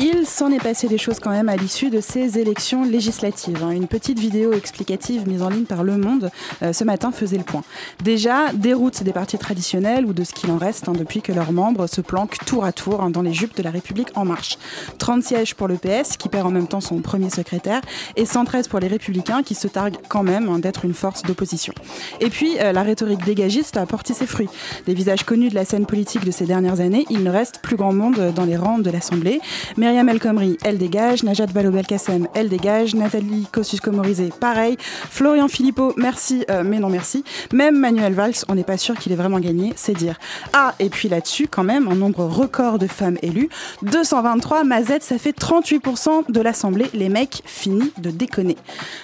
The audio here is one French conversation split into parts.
Il s'en est passé des choses quand même à l'issue de ces élections législatives. hein. Une petite vidéo explicative mise en ligne par Le Monde euh, ce matin faisait le point. Déjà, déroute des partis traditionnels ou de ce qu'il en reste hein, depuis que leurs membres se planquent tour à tour hein, dans les jupes de la République en marche. 30 sièges pour le PS qui perd en même temps son premier secrétaire et 113 pour les Républicains qui se targuent quand même d'être une force d'opposition. Et puis, euh, la rhétorique dégagiste a porté ses fruits. Des visages connus de la scène politique de ces dernières années, il ne reste plus grand monde dans les rangs de l'Assemblée. Myriam El Khomri, elle dégage. Najat Vallaud-Belkacem, elle dégage. Nathalie Kosciusko-Morizet, pareil. Florian Philippot, merci, euh, mais non merci. Même Manuel Valls, on n'est pas sûr qu'il ait vraiment gagné, c'est dire. Ah, et puis là-dessus, quand même, un nombre record de femmes élues. 223, Mazette, ça fait 38% de l'Assemblée. Les mecs, fini de déconner.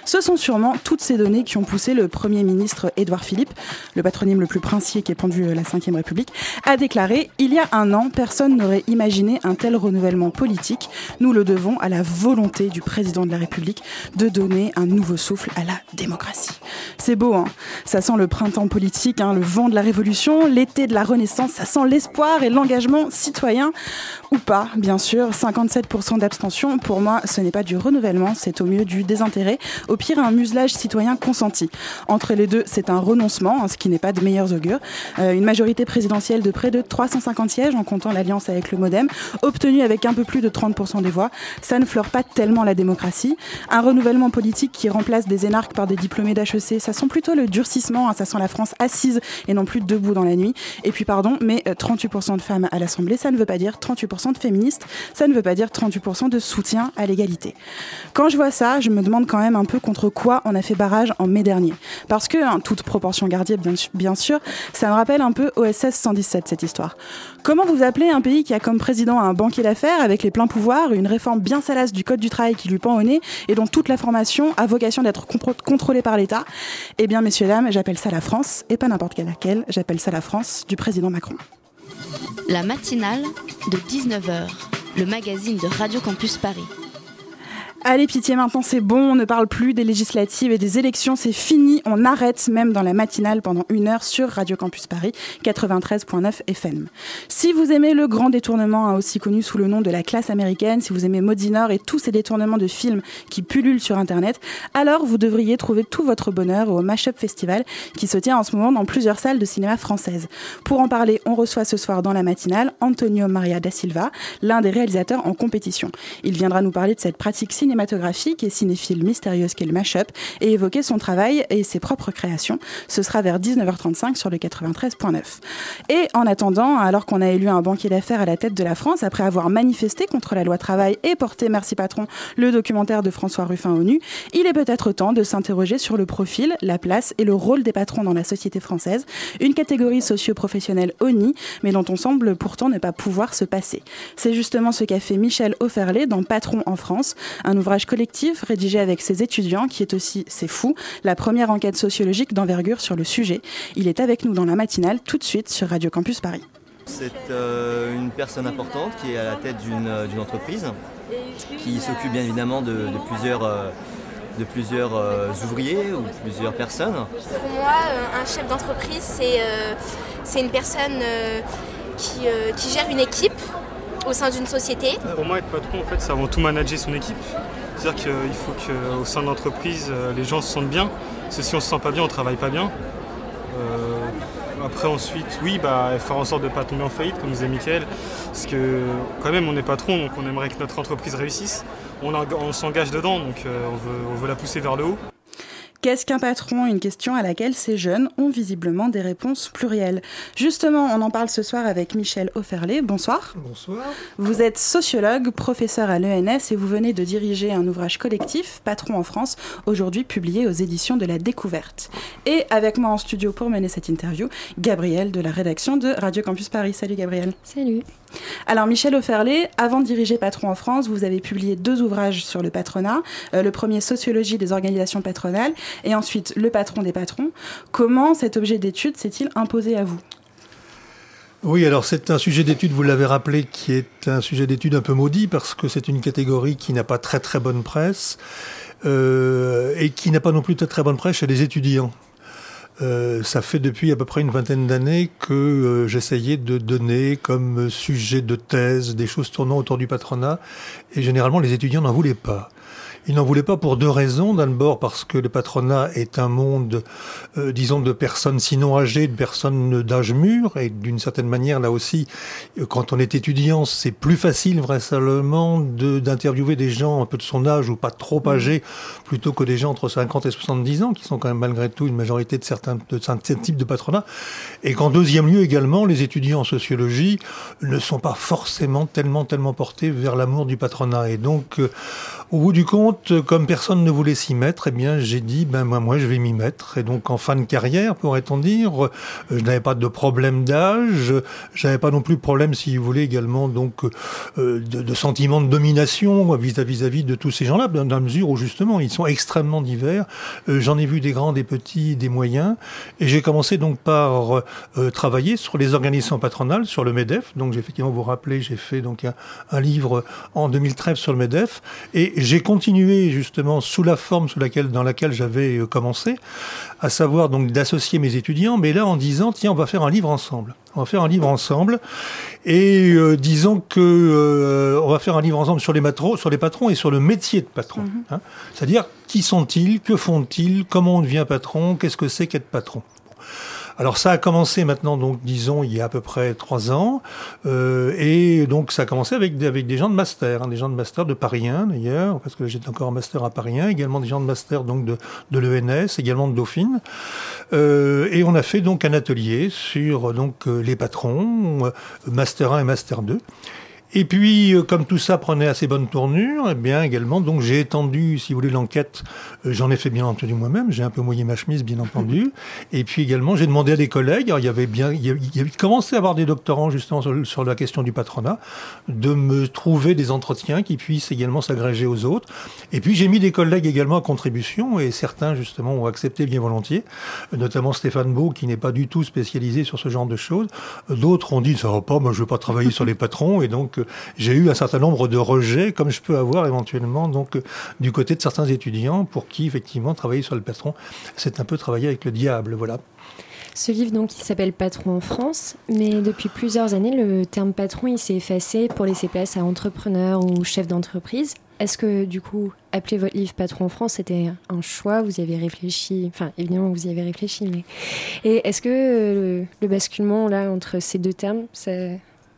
Ce sont sûrement toutes ces données qui ont poussé le Premier ministre Édouard Philippe, le patronyme le plus princier qui est pendu la Ve République, à déclarer « Il y a un an, personne n'aurait imaginé un tel renouvellement politique. Nous le devons à la volonté du président de la République de donner un nouveau souffle à la démocratie. » C'est beau, hein Ça sent le printemps politique, hein, le vent de la révolution, l'été de la renaissance, ça sent l'espoir et l'engagement citoyen. Ou pas, bien sûr. 57% d'abstention, pour moi, ce n'est pas du renouvellement, c'est au mieux du désintérêt. Au pire, un muselage citoyen consenti. Entre les deux, c'est un renoncement, hein, ce qui n'est pas de meilleurs augures. Euh, une majorité présidentielle de près de 350 sièges, en comptant l'alliance avec le Modem, obtenue avec un peu plus de 30% des voix. Ça ne fleure pas tellement la démocratie. Un renouvellement politique qui remplace des énarques par des diplômés d'HEC, ça sent plutôt le durcissement, hein, ça sent la France assise et non plus debout dans la nuit. Et puis, pardon, mais euh, 38% de femmes à l'Assemblée, ça ne veut pas dire 38% de féministes, ça ne veut pas dire 38% de soutien à l'égalité. Quand je vois ça, je me demande quand même un peu contre quoi on a fait barrage en mai dernier. Parce que, hein, toute proportion su- bien sûr, ça me rappelle un peu OSS 117, cette histoire. Comment vous appelez un pays qui a comme président un banquier d'affaires avec les pleins une réforme bien salace du code du travail qui lui pend au nez et dont toute la formation a vocation d'être contrôlée par l'État Eh bien, messieurs, dames, j'appelle ça la France, et pas n'importe laquelle, j'appelle ça la France du président Macron. La matinale de 19h, le magazine de Radio Campus Paris. Allez, pitié, maintenant c'est bon, on ne parle plus des législatives et des élections, c'est fini, on arrête même dans la matinale pendant une heure sur Radio Campus Paris 93.9 FM. Si vous aimez le grand détournement, hein, aussi connu sous le nom de la classe américaine, si vous aimez Maudinor et tous ces détournements de films qui pullulent sur Internet, alors vous devriez trouver tout votre bonheur au Mashup Festival qui se tient en ce moment dans plusieurs salles de cinéma françaises. Pour en parler, on reçoit ce soir dans la matinale Antonio Maria da Silva, l'un des réalisateurs en compétition. Il viendra nous parler de cette pratique cinématographique et cinéphile mystérieuse qu'est le mashup et évoquer son travail et ses propres créations. Ce sera vers 19h35 sur le 93.9. Et en attendant, alors qu'on a élu un banquier d'affaires à la tête de la France, après avoir manifesté contre la loi travail et porté Merci Patron, le documentaire de François Ruffin ONU, il est peut-être temps de s'interroger sur le profil, la place et le rôle des patrons dans la société française, une catégorie socio-professionnelle ONI, mais dont on semble pourtant ne pas pouvoir se passer. C'est justement ce qu'a fait Michel Offerlé dans Patron en France, un ouvrage collectif rédigé avec ses étudiants qui est aussi, c'est fou, la première enquête sociologique d'envergure sur le sujet. Il est avec nous dans la matinale tout de suite sur Radio Campus Paris. C'est euh, une personne importante qui est à la tête d'une euh, entreprise, qui s'occupe bien évidemment de, de plusieurs, euh, de plusieurs euh, ouvriers ou plusieurs personnes. Pour moi, euh, un chef d'entreprise, c'est euh, c'est une personne euh, qui, euh, qui gère une équipe au sein d'une société. Pour moi, être patron, en fait, c'est avant tout manager son équipe. C'est-à-dire qu'il faut qu'au sein de l'entreprise, euh, les gens se sentent bien. Parce que si on se sent pas bien, on travaille pas bien. Euh, après, ensuite, oui, bah, faire en sorte de ne pas tomber en faillite, comme disait Mickaël. Parce que quand même, on est patron, donc on aimerait que notre entreprise réussisse. On, s'engage dedans, donc euh, on veut la pousser vers le haut. Qu'est-ce qu'un patron? Une question à laquelle ces jeunes ont visiblement des réponses plurielles. Justement, on en parle ce soir avec Michel Offerlé. Bonsoir. Bonsoir. Vous êtes sociologue, professeur à l'ENS et vous venez de diriger un ouvrage collectif, Patron en France, aujourd'hui publié aux éditions de la Découverte. Et avec moi en studio pour mener cette interview, Gabriel de la rédaction de Radio Campus Paris. Salut Gabriel. Salut. Alors Michel Offerlé, avant de diriger Patron en France, vous avez publié deux ouvrages sur le patronat. Euh, le premier, Sociologie des organisations patronales, et ensuite Le patron des patrons. Comment cet objet d'étude s'est-il imposé à vous? Oui, alors c'est un sujet d'étude, vous l'avez rappelé, qui est un sujet d'étude un peu maudit parce que c'est une catégorie qui n'a pas très très bonne presse euh, et qui n'a pas non plus très très bonne presse chez les étudiants. Euh, ça fait depuis à peu près une vingtaine d'années que euh, j'essayais de donner comme sujet de thèse des choses tournant autour du patronat, et généralement les étudiants n'en voulaient pas. Il n'en voulait pas pour deux raisons. D'abord parce que le patronat est un monde, euh, disons, de personnes sinon âgées, de personnes d'âge mûr, et d'une certaine manière, là aussi, euh, quand on est étudiant, c'est plus facile vraisemblablement d'interviewer des gens un peu de son âge ou pas trop mmh. âgés, plutôt que des gens entre 50 et 70 ans, qui sont quand même malgré tout une majorité de certains, de certains types de patronat. Et qu'en deuxième lieu également, les étudiants en sociologie ne sont pas forcément tellement, tellement portés vers l'amour du patronat. Et donc, euh, au bout du compte, comme personne ne voulait s'y mettre, eh bien, j'ai dit, ben moi, je vais m'y mettre. Et donc, en fin de carrière, pourrait-on dire, euh, je n'avais pas de problème d'âge, j'avais pas non plus de problème, si vous voulez, également, donc, euh, de, de, sentiment de domination vis-à-vis de tous ces gens-là, dans la mesure où justement, ils sont extrêmement divers. Euh, j'en ai vu des grands, des petits, des moyens, et j'ai commencé donc par travailler sur les organisations patronales, sur le Medef. Donc, effectivement vous rappeler, j'ai fait donc un, un livre en 2013 sur le Medef, et j'ai continué justement sous la forme sous laquelle, dans laquelle j'avais euh, commencé, à savoir donc d'associer mes étudiants, mais là en disant tiens on va faire un livre ensemble. On va faire un livre ensemble et euh, disons que euh, on va faire un livre ensemble sur les, matros, sur les patrons et sur le métier de patron. Mhm. Hein. C'est-à-dire qui sont-ils, que font-ils, comment on devient patron, qu'est-ce que c'est qu'être patron. Alors ça a commencé maintenant, donc disons, il y a à peu près trois ans, euh, et donc ça a commencé avec, avec des gens de master, hein, des gens de master de Paris 1 d'ailleurs, parce que j'étais encore en master à Paris 1, également des gens de master donc de, de l'ENS, également de Dauphine, euh, et on a fait donc un atelier sur donc euh, les patrons, master 1 et master 2. Et puis, euh, comme tout ça prenait assez bonne tournure, eh bien également, donc j'ai étendu, si vous voulez, l'enquête. Euh, j'en ai fait bien entendu moi-même. J'ai un peu mouillé ma chemise, bien entendu. Et puis également, j'ai demandé à des collègues. Alors, il y avait bien, il y avait commencé à avoir des doctorants justement sur, la question du patronat, de me trouver des entretiens qui puissent également s'agréger aux autres. Et puis j'ai mis des collègues également à contribution, et certains justement ont accepté bien volontiers, notamment Stéphane Beau, qui n'est pas du tout spécialisé sur ce genre de choses. D'autres ont dit ça va pas, moi je veux pas travailler sur les patrons, et donc j'ai eu un certain nombre de rejets, comme je peux avoir éventuellement donc du côté de certains étudiants pour qui effectivement travailler sur le patron, c'est un peu travailler avec le diable, voilà. Ce livre donc il s'appelle Patron en France, mais depuis plusieurs années le terme patron il s'est effacé pour laisser place à entrepreneur ou chef d'entreprise. Est-ce que du coup appeler votre livre Patron en France c'était un choix? Vous y avez réfléchi? Enfin évidemment vous y avez réfléchi, mais et est-ce que le, le basculement là entre ces deux termes ça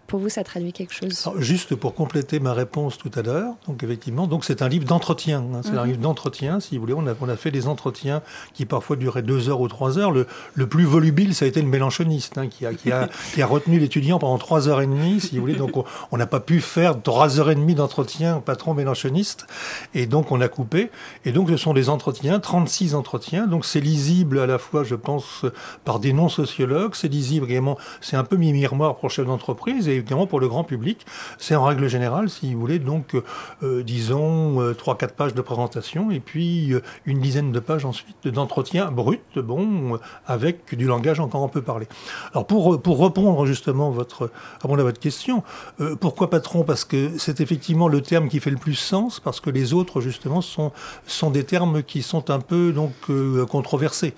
pour vous, ça traduit quelque chose? Juste pour compléter ma réponse tout à l'heure, donc effectivement, donc c'est un livre d'entretien. Hein, c'est un mhm. livre d'entretien, si vous voulez. On a, on a fait des entretiens qui parfois duraient deux heures ou trois heures. Le, le plus volubile, ça a été le mélanchoniste, hein, qui, a, qui, a, qui, a, retenu l'étudiant pendant trois heures et demie, si vous voulez. Donc on n'a pas pu faire trois heures et demie d'entretien patron mélanchoniste, et donc on a coupé. Et donc ce sont des entretiens, 36 entretiens. Donc c'est lisible à la fois, je pense, par des non-sociologues. C'est lisible également. C'est un peu mi-miroir pour chef d'entreprise évidemment pour le grand public. C'est en règle générale, si vous voulez, donc euh, disons euh, trois, 4 pages de présentation et puis euh, une dizaine de pages ensuite d'entretien brut, bon, avec du langage encore un peu parlé. Alors pour, pour répondre justement votre, à votre question, pourquoi patron Parce que c'est effectivement le terme qui fait le plus sens, parce que les autres justement sont, sont des termes qui sont un peu donc controversés.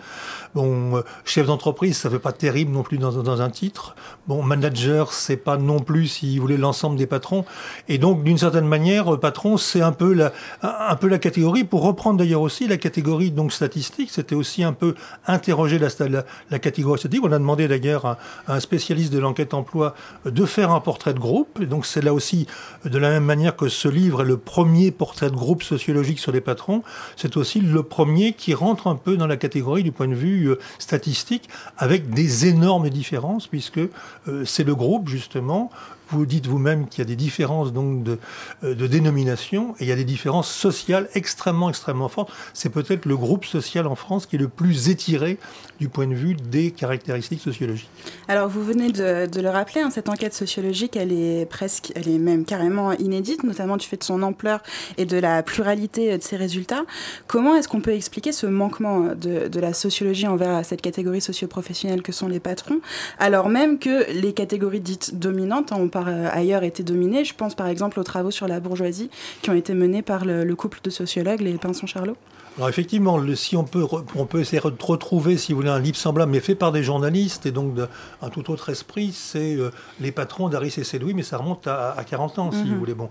Bon, chef d'entreprise, ça fait pas terrible non plus dans, dans un titre. Bon, manager, c'est pas non plus, si vous voulez, l'ensemble des patrons. Et donc, d'une certaine manière, patron, c'est un peu la, catégorie, pour reprendre d'ailleurs aussi la catégorie donc statistique, c'était aussi un peu interroger la, catégorie statistique. On a demandé d'ailleurs à, un spécialiste de l'enquête emploi de faire un portrait de groupe. Et donc, c'est là aussi, de la même manière que ce livre est le premier portrait de groupe sociologique sur les patrons, c'est aussi le premier qui rentre un peu dans la catégorie du point de vue euh, statistique, avec des énormes différences, puisque euh, c'est le groupe, justement, ans vous dites vous-même qu'il y a des différences donc de, euh, de, dénomination et il y a des différences sociales extrêmement extrêmement fortes. C'est peut-être le groupe social en France qui est le plus étiré du point de vue des caractéristiques sociologiques. Alors vous venez de, le rappeler, hein, cette enquête sociologique, elle est presque, elle est même carrément inédite, notamment du fait de son ampleur et de la pluralité de ses résultats. Comment est-ce qu'on peut expliquer ce manquement de, de la sociologie envers cette catégorie socioprofessionnelle que sont les patrons, alors même que les catégories dites dominantes, hein, on euh, ailleurs été dominées. Je pense par exemple aux travaux sur la bourgeoisie qui ont été menés par le, couple de sociologues, les Pinson-Charlot. Alors effectivement, si on peut, on peut essayer de retrouver, si vous voulez, un livre semblable, mais fait par des journalistes et donc d'un tout autre esprit, c'est euh, Les patrons d'Aris et Sédoui, mais ça remonte à, 40 ans, si mhm. vous voulez. Bon.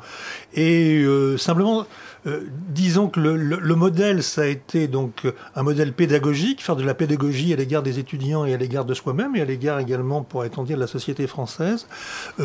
Et euh, simplement, euh, disons que le, modèle, ça a été donc un modèle pédagogique, faire de la pédagogie à l'égard des étudiants et à l'égard de soi-même, et à l'égard également, pourrait-on dire, de la société française,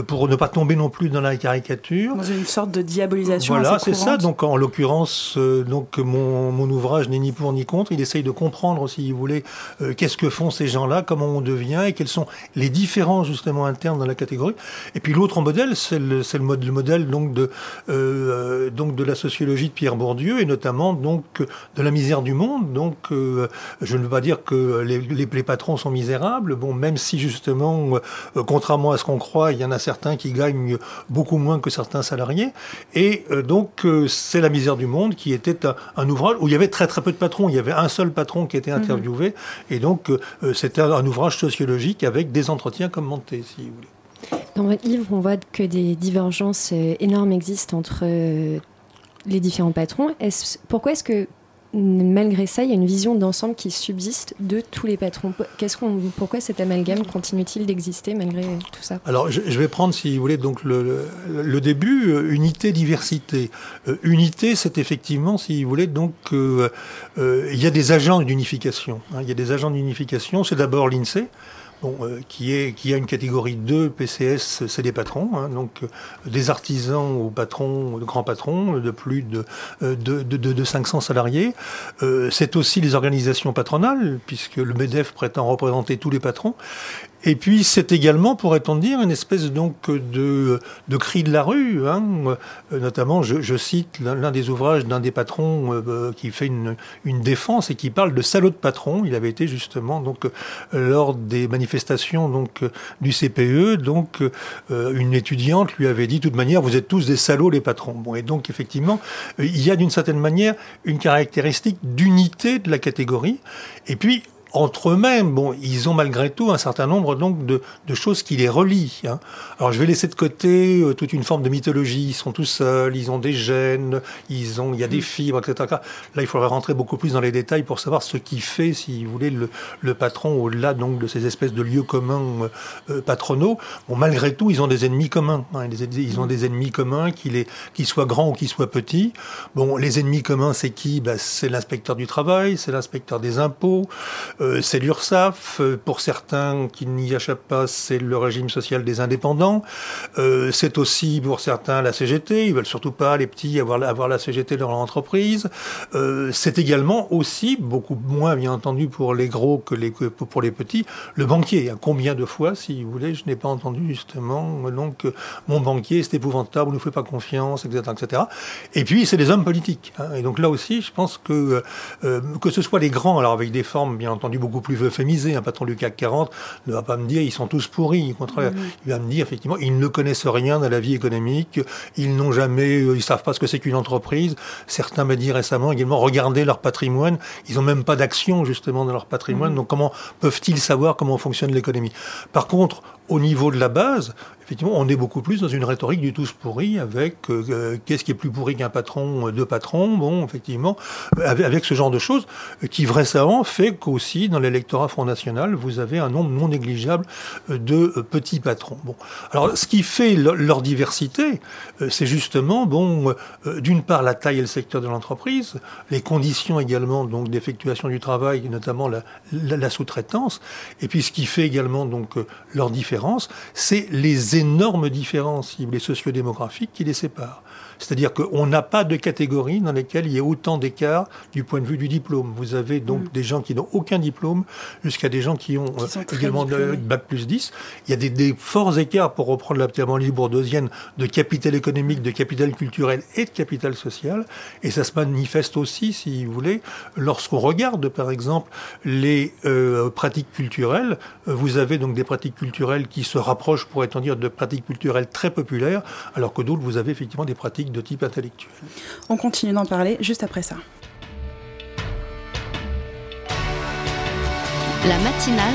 pour ne pas tomber non plus dans la caricature. Dans une sorte de diabolisation. Voilà, c'est ça. Donc en l'occurrence, donc mon, mon ouvrage n'est ni pour ni contre. Il essaye de comprendre, si vous voulez, euh, qu'est-ce que font ces gens-là, comment on devient et quels sont les différences justement internes dans la catégorie. Et puis l'autre modèle, c'est le, le, modèle donc de, euh, donc de la sociologie de Pierre Bourdieu et notamment donc de la misère du monde. Donc euh, je ne veux pas dire que les, les, patrons sont misérables, bon, même si justement, contrairement à ce qu'on croit, il y en a certains qui gagnent beaucoup moins que certains salariés. Et donc c'est la misère du monde qui était un, un ouvrage où il y avait très très peu de patrons. Il y avait un seul patron qui était mhm. interviewé. Et donc, euh, c'était un ouvrage sociologique avec des entretiens commentés, si vous voulez. Dans votre livre, on voit que des divergences euh, énormes existent entre euh, les différents patrons. Est pourquoi est-ce que malgré ça, il y a une vision d'ensemble qui subsiste de tous les patrons. Pourquoi cet amalgame continue-t-il d'exister malgré tout ça? Alors, je, vais prendre, si vous voulez, donc le, le, début, euh, unité, diversité. Euh, unité, c'est effectivement, si vous voulez, donc euh, il y a des agents d'unification. Hein. il y a des agents d'unification. C'est d'abord l'INSEE euh, qui, a une catégorie 2 PCS, c'est des patrons, hein, donc euh, des artisans ou patrons, grands patrons de plus de, euh, de 500 salariés. c'est aussi les organisations patronales, puisque le MEDEF prétend représenter tous les patrons. Et puis c'est également, pourrait-on dire, une espèce donc de, de cri de la rue. Hein. Notamment, je, je cite l'un des ouvrages d'un des patrons euh, qui fait une, une, défense et qui parle de salaud de patron. Il avait été justement donc lors des manifestations donc du CPE, donc euh, une étudiante lui avait dit, de toute manière, vous êtes tous des salauds les patrons. Bon, et donc effectivement, il y a d'une certaine manière une caractéristique d'unité de la catégorie. Et puis entre eux-mêmes, bon, ils ont malgré tout un certain nombre donc de, de choses qui les relient. Hein. Alors je vais laisser de côté euh, toute une forme de mythologie. Ils sont tous seuls, ils ont des gènes, ils ont, il y a des mm. fibres, etc. Là, il faudrait rentrer beaucoup plus dans les détails pour savoir ce qui fait, si vous voulez, le, le patron au-delà donc de ces espèces de lieux communs euh, euh patronaux. Bon, malgré tout, ils ont des ennemis communs. Hein. Ils ont des ennemis communs, qu'ils qu soient grands ou qu'ils soient petits. Bon, les ennemis communs, c'est qui? Ben, C'est l'inspecteur du travail, c'est l'inspecteur des impôts. Euh, c'est l'URSSAF. Euh, pour certains qui n'y échappent pas, c'est le régime social des indépendants. Euh, c'est aussi pour certains la CGT. Ils veulent surtout pas les petits avoir, la CGT dans leur entreprise. c'est également aussi beaucoup moins bien entendu pour les gros que, pour les petits le banquier. Combien de fois, si vous voulez, je n'ai pas entendu justement donc mon banquier c'est épouvantable, on ne fait pas confiance, etc., etc. Et puis c'est les hommes politiques. Hein. Et donc là aussi, je pense que que ce soit les grands, alors avec des formes bien entendu beaucoup plus euphémisé. Un patron du CAC 40 ne va pas me dire ils sont tous pourris. Au contraire, mm-hmm. il va me dire effectivement ils ne connaissent rien dans la vie économique, ils n'ont jamais, euh, ils savent pas ce que c'est qu'une entreprise. Certains m'ont dit récemment également regardez leur patrimoine, ils n'ont même pas d'action justement dans leur patrimoine. Mm-hmm. Donc comment peuvent-ils savoir comment fonctionne l'économie? Par contre, au niveau de la base, effectivement, on est beaucoup plus dans une rhétorique du tous pourri avec euh, euh, qu'est-ce qui est plus pourri qu'un patron, euh, deux patrons, bon, effectivement, avec, ce genre de choses qui récemment fait qu'aussi dans l'électorat Front National, vous avez un nombre non négligeable de petits patrons. Bon, alors ce qui fait leur diversité, c'est justement, bon, d'une part la taille et le secteur de l'entreprise, les conditions également donc d'effectuation du travail, notamment la, la sous-traitance, et puis ce qui fait également donc leur différence, c'est les énormes différences les sociodémographiques qui les séparent. C'est-à-dire qu'on n'a pas de catégorie dans lesquelles il y ait autant d'écart du point de vue du diplôme. Vous avez donc mm. des gens qui n'ont aucun diplôme jusqu'à des gens qui ont euh, également de, bac plus 10. Il y a des, forts écarts, pour reprendre la terminologie bourdosienne, de capital économique, de capital culturel et de capital social. Et ça se manifeste aussi, si vous voulez, lorsqu'on regarde, par exemple, les euh, pratiques culturelles. Vous avez donc des pratiques culturelles qui se rapprochent, pourrait-on dire, de pratiques culturelles très populaires, alors que d'autres, vous avez effectivement des pratiques de type intellectuel. On continue d'en parler juste après ça. La matinale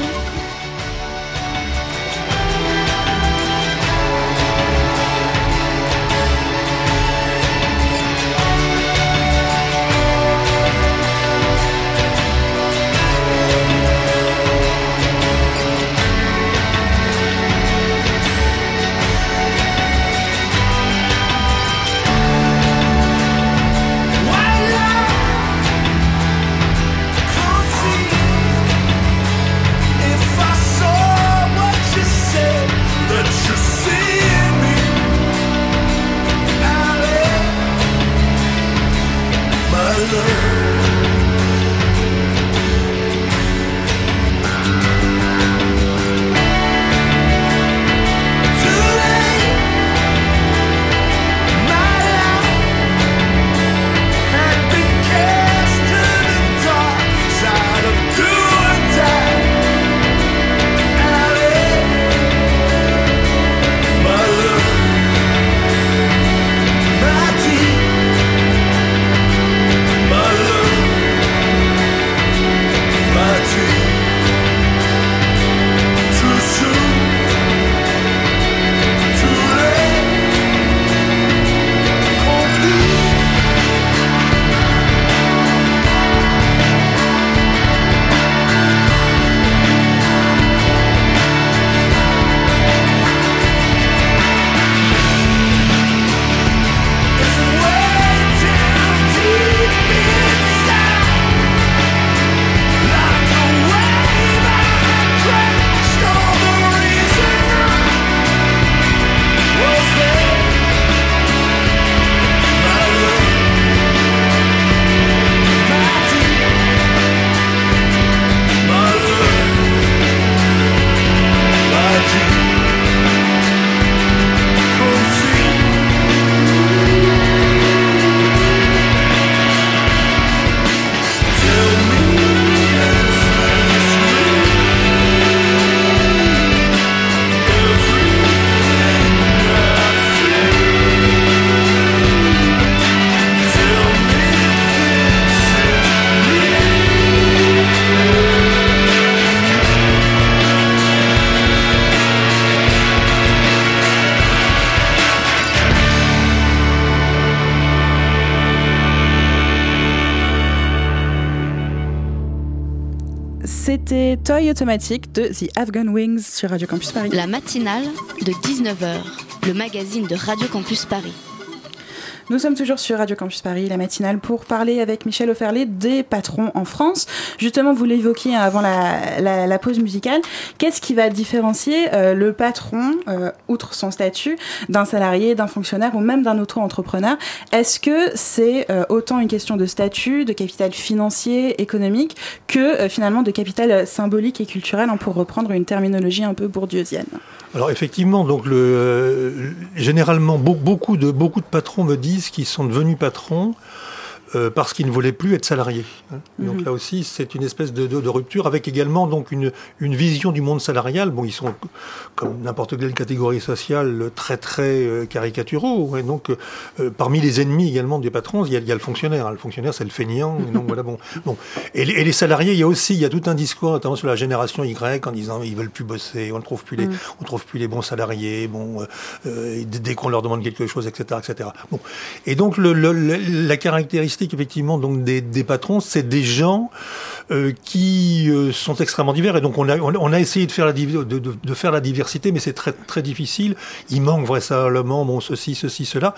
Toy automatique de The Afghan Wings sur Radio Campus Paris. La matinale de 19h, le magazine de Radio Campus Paris. Nous sommes toujours sur Radio Campus Paris, la matinale, pour parler avec Michel Oferlé des patrons en France. Justement, vous l'évoquiez avant la, pause musicale. Qu'est-ce qui va différencier euh, le patron, euh, outre son statut, d'un salarié, d'un fonctionnaire ou même d'un auto-entrepreneur? Est-ce que c'est euh, autant une question de statut, de capital financier, économique, que finalement de capital symbolique et culturel, hein, pour reprendre une terminologie un peu bourdieusienne? Alors effectivement, donc le, généralement beaucoup de, beaucoup de patrons me disent qu'ils sont devenus patrons euh, parce qu'il ne voulait plus être salarié. Hein. Donc Mhm. là aussi, c'est une espèce de, de- de rupture avec également donc une, une vision du monde salarial. Bon, ils sont comme n'importe quelle catégorie sociale très très euh, caricaturaux. Et donc, euh, parmi les ennemis également des patrons, il y a, il y a le fonctionnaire. Le fonctionnaire, c'est le feignant. Et donc voilà, bon, bon. Et, les, et les salariés, il y a aussi, il y a tout un discours, notamment sur la génération Y, en disant ils veulent plus bosser, on ne trouve plus les, Mm. on trouve plus les bons salariés. Bon, dès qu'on leur demande quelque chose, etc., etc. Bon. Et donc le, le- le- la caractéristique effectivement donc des, patrons, c'est des gens euh, qui euh, sont extrêmement divers. Et donc on a, on a- essayé de faire la, de, de- de faire la diversité, mais c'est très très difficile. Il manque vraisemblablement bon ceci, ceci, cela.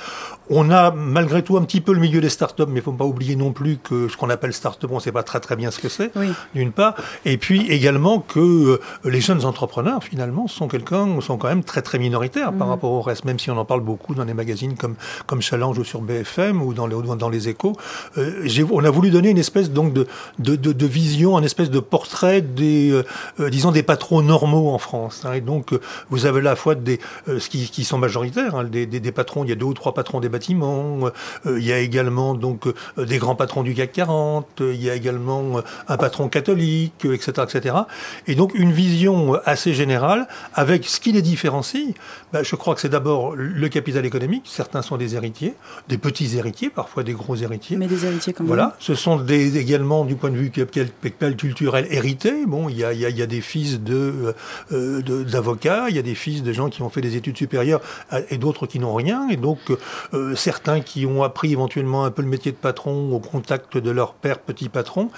On a malgré tout un petit peu le milieu des startups, mais il faut pas oublier non plus que ce qu'on appelle start-up, on ne sait pas très très bien ce que c'est Oui. d'une part, et puis également que euh, les jeunes entrepreneurs, finalement, sont quelqu'un, sont quand même très très minoritaires par Mhm. rapport au reste, même si on en parle beaucoup dans des magazines comme, comme Challenge ou sur BFM ou dans les, dans les échos. Euh, on a voulu donner une espèce donc de, de, de, de vision, un espèce de portrait des, euh, euh, disons, des patrons normaux en France. hein. et donc, euh, vous avez là à la fois des, euh, ce qui, qui sont majoritaires, hein, des, des, des patrons, il y a deux ou trois patrons des bâtiments, il y a également donc des grands patrons du CAC 40, euh, il y a également un patron catholique, etc., etc. Et donc une vision assez générale avec ce qui les différencie. Ben, je crois que c'est d'abord le capital économique. Certains sont des héritiers, des petits héritiers, parfois des gros héritiers. Mais des héritiers comme Voilà, ce sont des, également du point de vue capital culturel hérité. Bon, il y a, il y a- il y a des fils de, euh, de- d'avocats, il y a des fils de gens qui ont fait des études supérieures euh, et d'autres qui n'ont rien. Et donc, euh, certains qui ont appris éventuellement un peu le métier de patron au contact de leur père petit patron.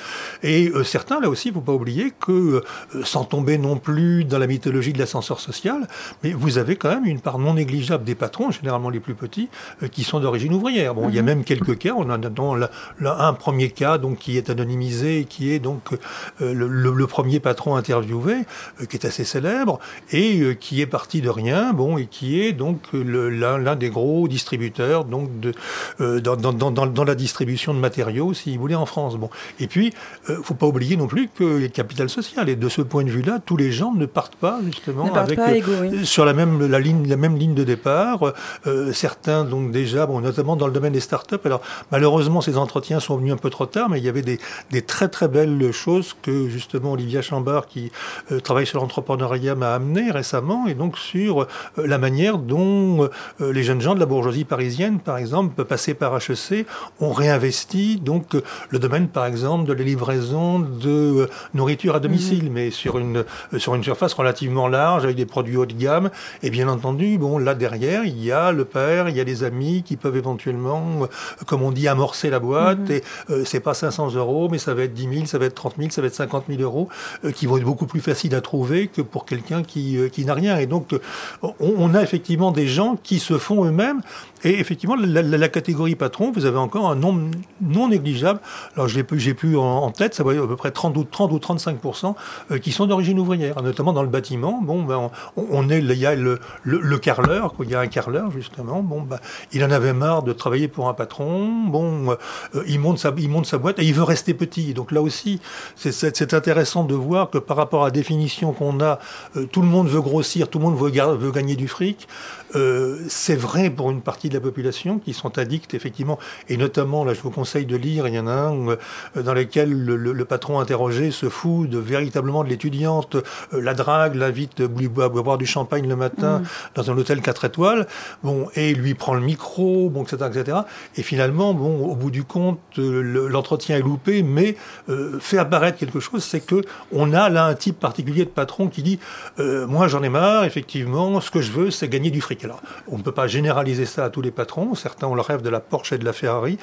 Et euh, certains, là aussi, il ne faut pas oublier que, euh, sans tomber non plus dans la mythologie de l'ascenseur social, mais vous avez quand même une part non négligeable des patrons, généralement les plus petits, euh, qui sont d'origine ouvrière. Bon, il y a Mhm. même quelques cas. On a dans la- la- un premier cas donc qui est anonymisé, et qui est donc euh, le, le- le premier patron interviewé, euh, qui est assez célèbre et euh, qui est parti de rien, bon, et qui est donc l'un des gros distributeurs donc de dans, dans, dans, dans- dans la distribution de matériaux, si vous voulez, en France. Bon, et puis euh, faut pas oublier non plus que le capital social. Et de ce point de vue-là, tous les gens ne partent pas justement Ne avec pas égaux, oui. sur la même la ligne la même ligne de départ. Euh, certains donc déjà, bon, notamment dans le domaine des startups. Alors malheureusement, ces entretiens sont venus un peu trop tard, mais il y avait des, des très très belles choses que justement Olivia Chambard, qui euh, travaille sur l'entrepreneuriat, m'a amené récemment, et donc sur euh, la manière dont euh, les jeunes gens de la bourgeoisie parisienne, par exemple, passés par HEC, ont réinvesti donc le domaine, par exemple, de la livraison de nourriture à domicile, mais sur une sur une surface relativement large avec des produits haut de gamme. Et bien entendu, bon, là derrière, il y a le père, il y a les amis qui peuvent éventuellement, comme on dit, amorcer la boîte. Mhm. Et c'est pas 500 euros, mais ça va être 10 000, ça va être 30 000, ça va être 50 000 euros, euh, qui vont être beaucoup plus faciles à trouver que pour quelqu'un qui, euh, qui n'a rien. Et donc, euh, on, a effectivement des gens qui se font eux-mêmes. Et effectivement, la, catégorie patron, vous avez encore un nombre non négligeable. Alors, je l'ai plus, j'ai plus en, tête, ça va être à peu près 30 ou 30 ou 35% euh, qui sont d'origine ouvrière, notamment dans le bâtiment. Bon, ben, on, est, il y a le, le, le il y a un carreleur justement. Bon, ben, il en avait marre de travailler pour un patron. Bon, il monte sa, il monte sa boîte et il veut rester petit. Donc là aussi, c'est- intéressant de voir que par rapport à la définition qu'on a, euh, tout le monde veut grossir, tout le monde veut gagner du fric. Euh, c'est vrai pour une partie de la population qui sont addicts, effectivement, et notamment, là, je vous conseille de lire, il y en a un euh, dans lequel le, le- le patron interrogé se fout de, véritablement de l'étudiante, euh, la drague, l'invite à boire, du champagne le matin Mhm. dans un hôtel 4 étoiles, bon, et lui prend le micro, bon, etc., etc. Et finalement, bon, au bout du compte, euh, le- l'entretien est loupé, mais fait apparaître quelque chose, c'est que on a là un type particulier de patron qui dit, moi j'en ai marre, effectivement, ce que je veux, c'est gagner du fric. Alors, on ne peut pas généraliser ça à tous les patrons. Certains ont le rêve de la Porsche et de la Ferrari.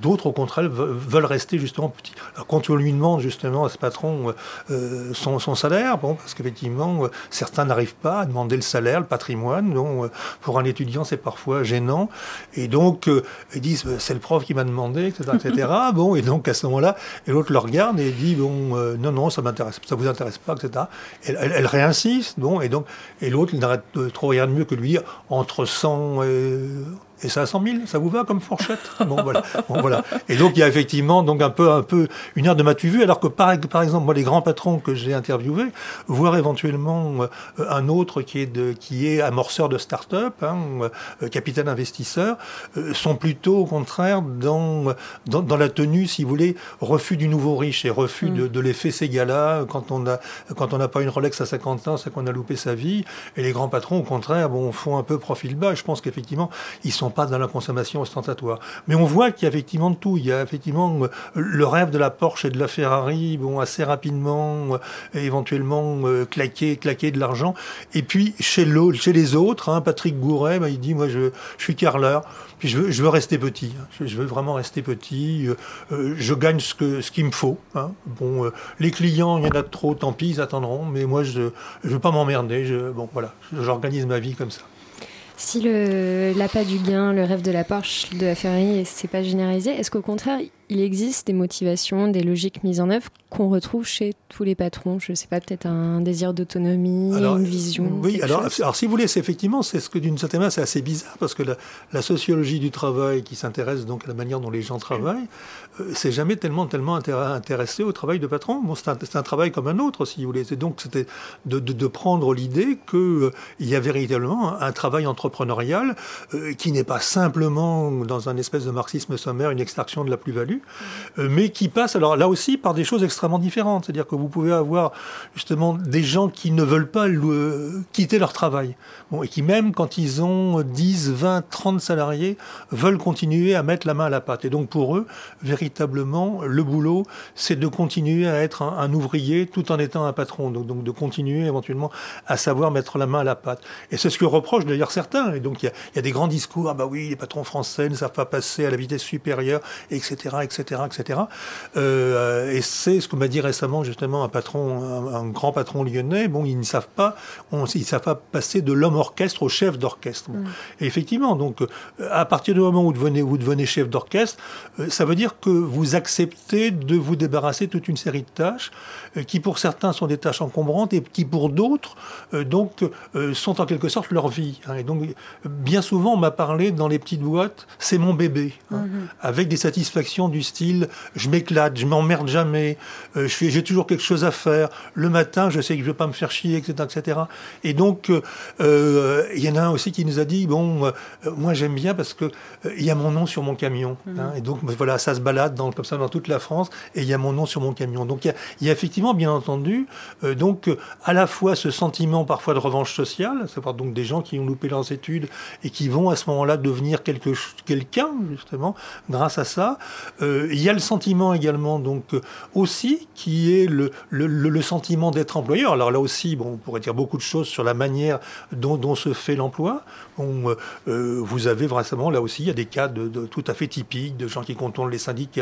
D'autres, au contraire, ve- veulent rester justement petits. Alors, quand on lui demande justement à ce patron euh, euh, son, son salaire, bon, parce qu'effectivement, euh, certains n'arrivent pas à demander le salaire, le patrimoine. Donc, euh, pour un étudiant, c'est parfois gênant. Et donc, ils disent, euh, c'est le prof qui m'a demandé, etc., etc. bon, et donc à ce moment-là, et l'autre le regarde et dit, bon, non, non, ça m'intéresse, ça vous intéresse pas, etc. Elle, elle, elle réinsiste, bon, et donc, et l'autre, il n'arrête de trop rien de mieux que de lui dire entre 100 et, et 500 000, ça vous va comme fourchette? Bon voilà. bon, voilà. Et donc il y a effectivement donc un peu, un peu une heure de matu vue, alors que par, par exemple, moi, les grands patrons que j'ai interviewés, voire éventuellement euh, un autre qui est, de, qui est amorceur de start-up, hein, euh, capitaine investisseur, euh, sont plutôt au contraire dans, dans, dans, la tenue, si vous voulez, refus du nouveau riche et refus de, de l'effet Ségala. Quand on a quand on n'a pas une Rolex à 50 ans, c'est qu'on a loupé sa vie. Et les grands patrons, au contraire, bon, font un peu profil bas. Je pense qu'effectivement, ils sont pas dans la consommation ostentatoire. Mais on voit qu'il y a effectivement de tout. Il y a effectivement le rêve de la Porsche et de la Ferrari, bon, assez rapidement, euh, éventuellement euh, claquer, claquer de l'argent. Et puis chez, chez les autres, hein, Patrick Gouret, bah, il dit moi je, suis carleur, puis je veux, rester petit. Hein. Je, veux vraiment rester petit. Euh, je gagne ce que ce qu'il me faut. Hein. Bon, les clients, il y en a trop, tant pis, ils attendront. Mais moi je je veux pas m'emmerder. Bon voilà, j'organise ma vie comme ça. Si l'appât du gain, le rêve de la Porsche, de la Ferrari, c'est pas généralisé, est-ce qu'au contraire, il existe des motivations, des logiques mises en œuvre qu'on retrouve chez tous les patrons? Je ne sais pas, peut-être un désir d'autonomie, une vision Oui, alors, alors, si vous voulez, c'est effectivement, c'est ce que d'une certaine manière, c'est assez bizarre parce que la, sociologie du travail qui s'intéresse donc à la manière dont les gens travaillent, euh, c'est jamais tellement, tellement intéressé au travail de patron. Bon, c'est un, travail comme un autre, si vous voulez. Et donc, c'était de, prendre l'idée qu'il euh, y a véritablement un, travail entrepreneurial euh, qui n'est pas simplement, dans un espèce de marxisme sommaire, une extraction de la plus-value, euh, mais qui passe, alors là aussi, par des choses extrêmement différentes. C'est-à-dire que vous pouvez avoir justement des gens qui ne veulent pas quitter leur travail, et qui même quand ils ont 10, 20, 30 salariés, veulent continuer à mettre la main à la pâte. Et donc pour eux, véritablement, le boulot, c'est de continuer à être un, ouvrier tout en étant un patron. Donc, donc, de continuer éventuellement à savoir mettre la main à la pâte. Et c'est ce que reprochent d'ailleurs certains. Et donc il y, y, a des grands discours, ah bah oui, les patrons français ne savent pas passer à la vitesse supérieure, etc etc., etc. Euh, et c'est ce que m'a dit récemment justement un patron, un, grand patron lyonnais. Bon, ils ne savent pas, on, ils savent pas passer de l'homme orchestre au chef d'orchestre. Mm. Et effectivement, donc euh, à partir du moment où vous devenez, vous devenez chef d'orchestre, euh, ça veut dire que vous acceptez de vous débarrasser toute une série de tâches qui pour certains sont des tâches encombrantes et qui pour d'autres donc sont en quelque sorte leur vie. Hein. Et donc bien souvent on m'a parlé dans les petites boîtes, c'est mon bébé, hein, mm-hmm. avec des satisfactions du style je m'éclate, je m'emmerde jamais, euh, j'ai toujours quelque chose à faire. Le matin, je sais que je ne vais pas me faire chier, etc. etc. Et donc, euh, il y en a un aussi qui nous a dit bon, euh, moi j'aime bien parce que il y a mon nom sur mon camion. Hein. et donc, voilà, ça se balade dans, comme ça dans toute la France et il y a mon nom sur mon camion. Donc, il y, a effectivement, bien entendu, donc à la fois ce sentiment parfois de revanche sociale, c'est donc des gens qui ont loupé leurs études et qui vont à ce moment-là devenir quelqu'un, justement, grâce à ça. Euh, il y a le sentiment également, donc, euh, aussi, qui est le, le, sentiment d'être employeur. Alors là aussi, bon, on pourrait dire beaucoup de choses sur la manière dont, dont se fait l'emploi. Euh, vous avez vraiment, là aussi, il y a des cas de, tout à fait typiques, de gens qui contournent les syndicats,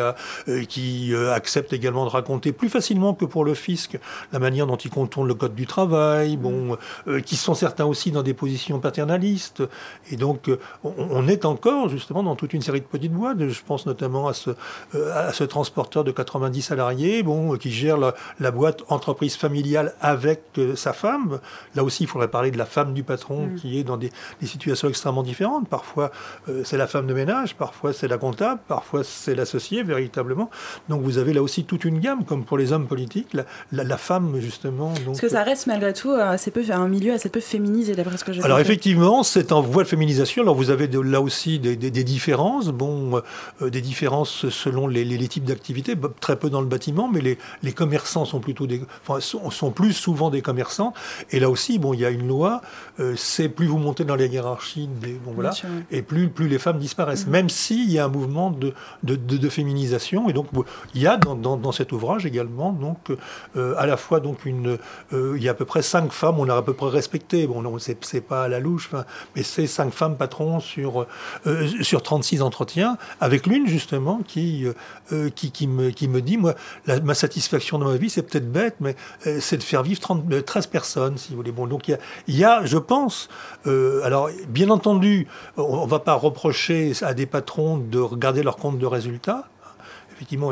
qui acceptent également de raconter plus facilement que pour le fisc la manière dont ils contournent le code du travail, bon, qui sont certains aussi dans des positions paternalistes. Et donc, on, on, est encore, justement, dans toute une série de petites boîtes. Je pense notamment à ce, euh, à ce transporteur de 90 salariés, bon, qui gère la, boîte entreprise familiale avec euh, sa femme. Là aussi, il faudrait parler de la femme du patron mm. qui est dans des, situations extrêmement différentes. Parfois, euh, c'est la femme de ménage, parfois c'est la comptable, parfois c'est l'associé véritablement. Donc vous avez là aussi toute une gamme, comme pour les hommes politiques, la, femme justement. Donc, Parce que ça reste malgré tout assez peu, un milieu assez peu féminisé d'après ce que j'ai Alors effectivement, c'est en voie de féminisation. Alors vous avez là aussi des, différences, bon, des différences selon les, types d'activités, très peu dans le bâtiment, mais les, les commerçants sont plutôt des, enfin, sont, plus souvent des commerçants. Et là aussi, bon, il y a une loi, euh, c'est plus vous montez dans les hiérarchies, des, bon, voilà, et plus, plus les femmes disparaissent. Mm. Même s'il y a un mouvement de, de, de, féminisation. Et donc, il y a dans, dans, cet ouvrage également, donc, euh, à la fois, donc, une, euh, il y a à peu près cinq femmes, on a à peu près respecté. Bon, non, c'est pas à la louche, mais c'est cinq femmes patrons sur, sur 36 entretiens, avec l'une, justement, qui, euh, qui, qui, me, qui me dit, moi, ma satisfaction dans ma vie, c'est peut-être bête, mais euh, c'est de faire vivre 13 euh, personnes, si vous voulez. Bon, donc il y, y a, je pense, alors bien entendu, on ne va pas reprocher à des patrons de regarder leur compte de résultats,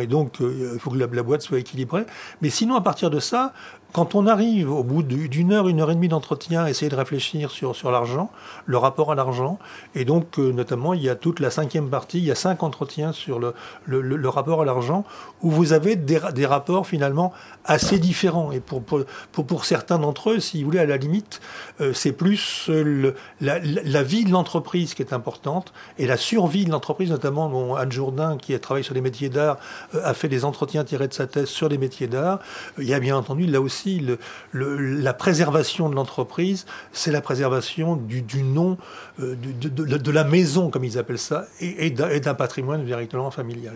et donc il faut que la, boîte soit équilibrée. Mais sinon, à partir de ça, quand on arrive au bout d'une heure, une heure et demie d'entretien, essayer de réfléchir sur, l'argent, le rapport à l'argent, et donc euh, notamment il y a toute la cinquième partie, il y a cinq entretiens sur le, rapport à l'argent, où vous avez des, rapports finalement assez différents. Et pour, pour, pour, certains d'entre eux, si vous voulez, à la limite, euh, c'est plus la, vie de l'entreprise qui est importante, et la survie de l'entreprise, notamment Anne Jourdain, qui a travaillé sur les métiers d'art, euh, a fait des entretiens tirés de sa thèse sur les métiers d'art. Il y a bien entendu là aussi le, la préservation de l'entreprise, c'est la préservation du, nom, euh, de, la maison, comme ils appellent ça, et, et d'un patrimoine véritablement familial.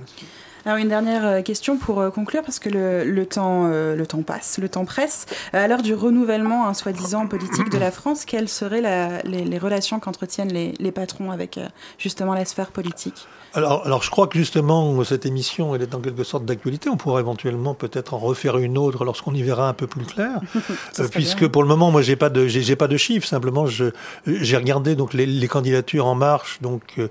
Alors une dernière euh, question pour euh, conclure, parce que le, le temps, le temps passe, le temps presse. À l'heure du renouvellement, hein, soi-disant, politique de la France, quelles seraient la, les, les, relations qu'entretiennent les, les, patrons avec justement la sphère politique? Alors, alors, je crois que justement, cette émission, elle est en quelque sorte d'actualité. On pourrait éventuellement peut-être en refaire une autre lorsqu'on y verra un peu plus clair. euh, puisque bien. pour le moment, moi, j'ai pas de, j'ai pas de chiffres. Simplement, j'ai regardé donc les, les, candidatures en marche. Donc, euh,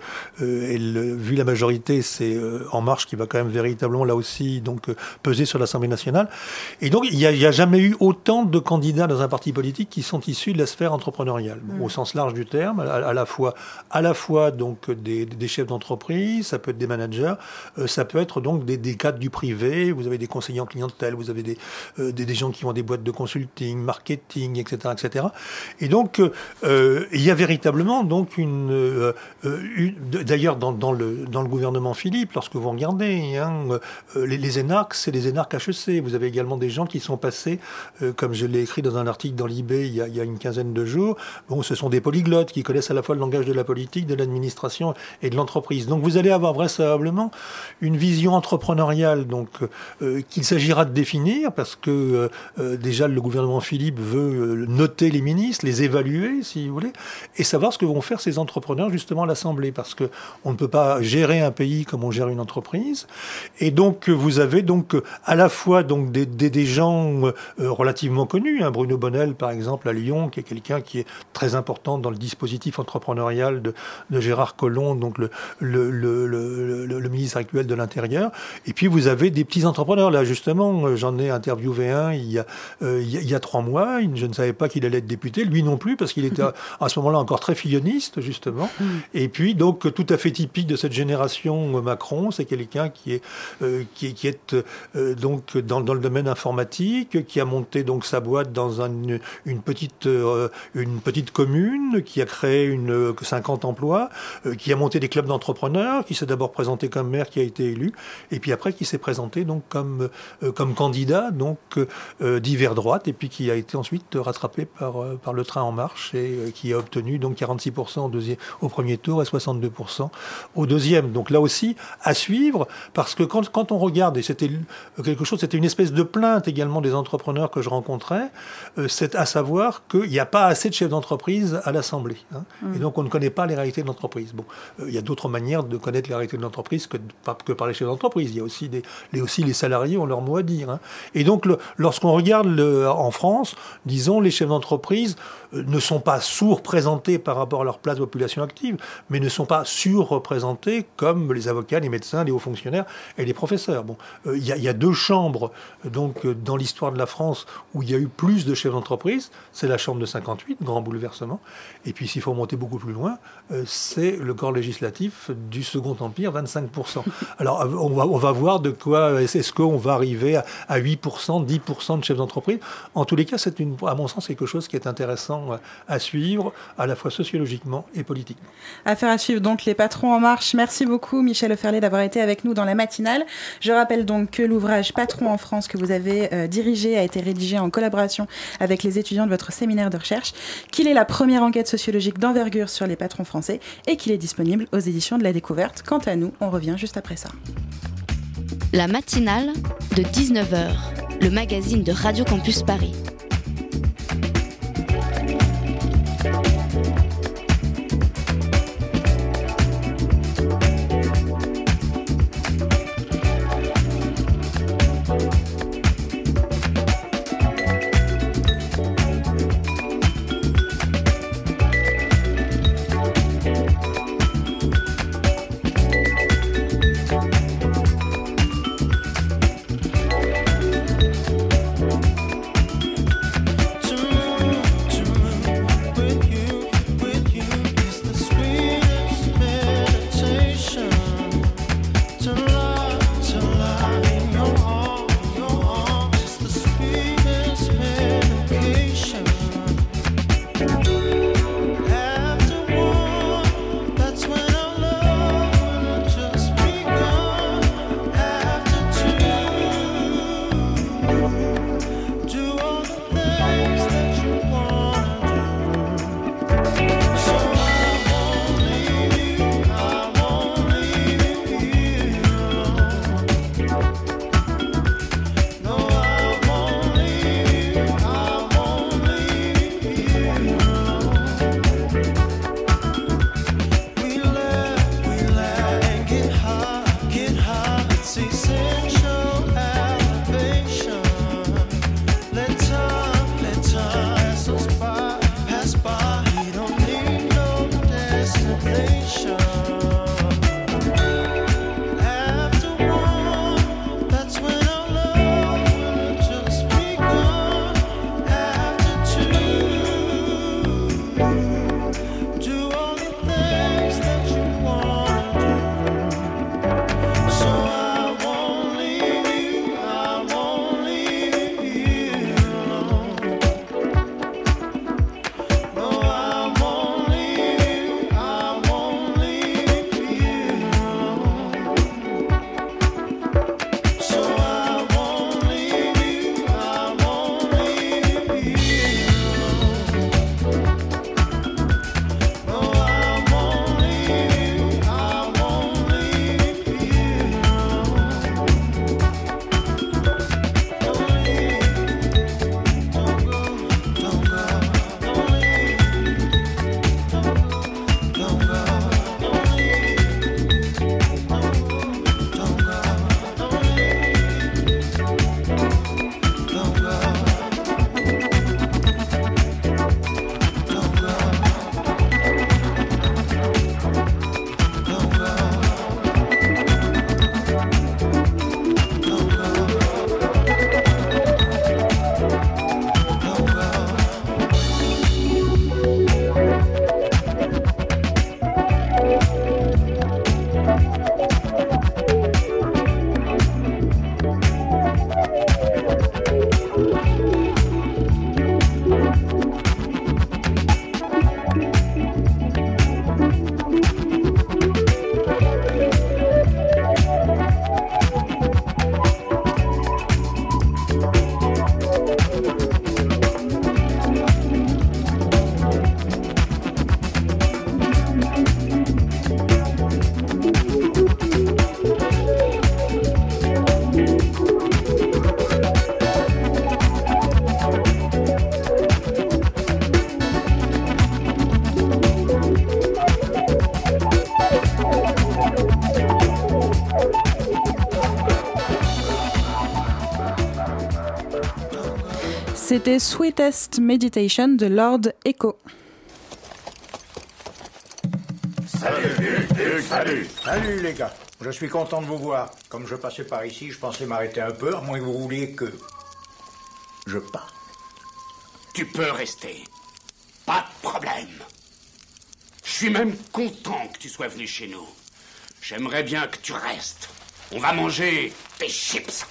et le, vu la majorité, c'est euh, en marche qui va quand même véritablement là aussi donc euh, peser sur l'Assemblée nationale. Et donc, il n'y a, a, jamais eu autant de candidats dans un parti politique qui sont issus de la sphère entrepreneuriale, mm. au sens large du terme, à, à, la fois, à la fois donc des, des chefs d'entreprise ça peut être des managers, euh, ça peut être donc des, des, cadres du privé, vous avez des conseillers en clientèle, vous avez des, euh, des, des, gens qui ont des boîtes de consulting, marketing, etc. etc. Et donc, euh, il y a véritablement donc une... Une D'ailleurs, dans, dans, le, dans le gouvernement Philippe, lorsque vous regardez, hein, les, énarques, c'est les énarques HEC. Vous avez également des gens qui sont passés, comme je l'ai écrit dans un article dans l'IB il, y a une quinzaine de jours, bon, ce sont des polyglottes qui connaissent à la fois le langage de la politique, de l'administration et de l'entreprise. Donc vous allez avoir vraisemblablement une vision entrepreneuriale donc euh, qu'il s'agira de définir parce que euh, euh, déjà le gouvernement Philippe veut noter les ministres, les évaluer si vous voulez et savoir ce que vont faire ces entrepreneurs justement à l'Assemblée parce que on ne peut pas gérer un pays comme on gère une entreprise et donc vous avez donc à la fois donc des, des, des gens relativement connus, hein, Bruno Bonnel par exemple à Lyon qui est quelqu'un qui est très important dans le dispositif entrepreneurial de, de Gérard Collomb donc le, le, le le, ministre actuel de l'Intérieur. Et puis vous avez des petits entrepreneurs. Là, justement, j'en ai interviewé un il y a, euh, il, y a, trois mois. Je ne savais pas qu'il allait être député. Lui non plus, parce qu'il était à, ce moment-là encore très filloniste, justement. Mm. Et puis, donc, tout à fait typique de cette génération Macron, c'est quelqu'un qui est, euh, qui, qui est euh, donc dans, dans, le domaine informatique, qui a monté donc sa boîte dans un, une, petite, euh, une petite commune, qui a créé une, 50 emplois, qui a monté des clubs d'entrepreneurs, qui s'est d'abord présenté comme maire, qui a été élu, et puis après qui s'est présenté donc comme, comme candidat donc d'hiver droite, et puis qui a été ensuite rattrapé par, par le train en marche et qui a obtenu donc 46% au, deuxième, au premier tour et 62% au deuxième. Donc là aussi, à suivre, parce que quand, quand on regarde, et c'était quelque chose, c'était une espèce de plainte également des entrepreneurs que je rencontrais, euh, c'est à savoir qu'il n'y a pas assez de chefs d'entreprise à l'Assemblée. Hein, mmh. Et donc on ne connaît pas les réalités de l'entreprise. Bon, il y a d'autres manières de connaître les réalités de l'entreprise que, que par les chefs d'entreprise. Il y a aussi, des, les, aussi les salariés ont leur mot à dire. Hein. Et donc, lorsqu'on regarde le, en France, disons, les chefs d'entreprise euh, ne sont pas sous-représentés par rapport à leur place de population active, mais ne sont pas surreprésentés comme les avocats, les médecins, les hauts fonctionnaires et les professeurs. Bon, euh, il y, a deux chambres donc euh, dans l'histoire de la France où il y a eu plus de chefs d'entreprise. C'est la chambre de 58, grand bouleversement. Et puis, s'il faut monter beaucoup plus loin, euh, c'est le corps législatif du second Empire, 25%. Alors, on va, voir de quoi est-ce qu'on va arriver à, à 8%, 10% de chefs d'entreprise. En tous les cas, c'est à mon sens, quelque chose qui est intéressant à suivre, à la fois sociologiquement et politiquement. Affaire à suivre donc les patrons en marche. Merci beaucoup, Michel Oferlé, d'avoir été avec nous dans la matinale. Je rappelle donc que l'ouvrage Patron en France que vous avez euh, dirigé a été rédigé en collaboration avec les étudiants de votre séminaire de recherche, qu'il est la première enquête sociologique d'envergure sur les patrons français et qu'il est disponible aux éditions de la découverte. Quant à nous, on revient juste après ça. La matinale de 19h, le magazine de Radio Campus Paris. C'était Sweetest Meditation de Lord Echo. Salut, salut, salut les gars. Je suis content de vous voir. Comme je passais par ici, je pensais m'arrêter un peu, à moins que vous vouliez que je parte. Tu peux rester. Pas de problème. Je suis même content que tu sois venu chez nous. J'aimerais bien que tu restes. On va manger des chips.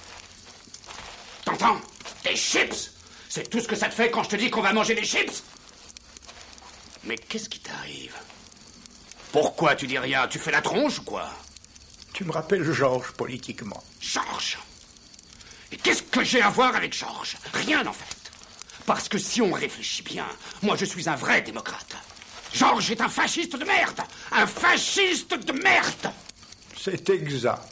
T'entends? Des chips? C'est tout ce que ça te fait quand je te dis qu'on va manger des chips Mais qu'est-ce qui t'arrive? Pourquoi tu dis rien? Tu fais la tronche ou quoi? Tu me rappelles Georges politiquement. Georges? Et qu'est-ce que j'ai à voir avec Georges? Rien en fait. Parce que si on réfléchit bien, moi je suis un vrai démocrate. Georges est un fasciste de merde Un fasciste de merde C'est exact.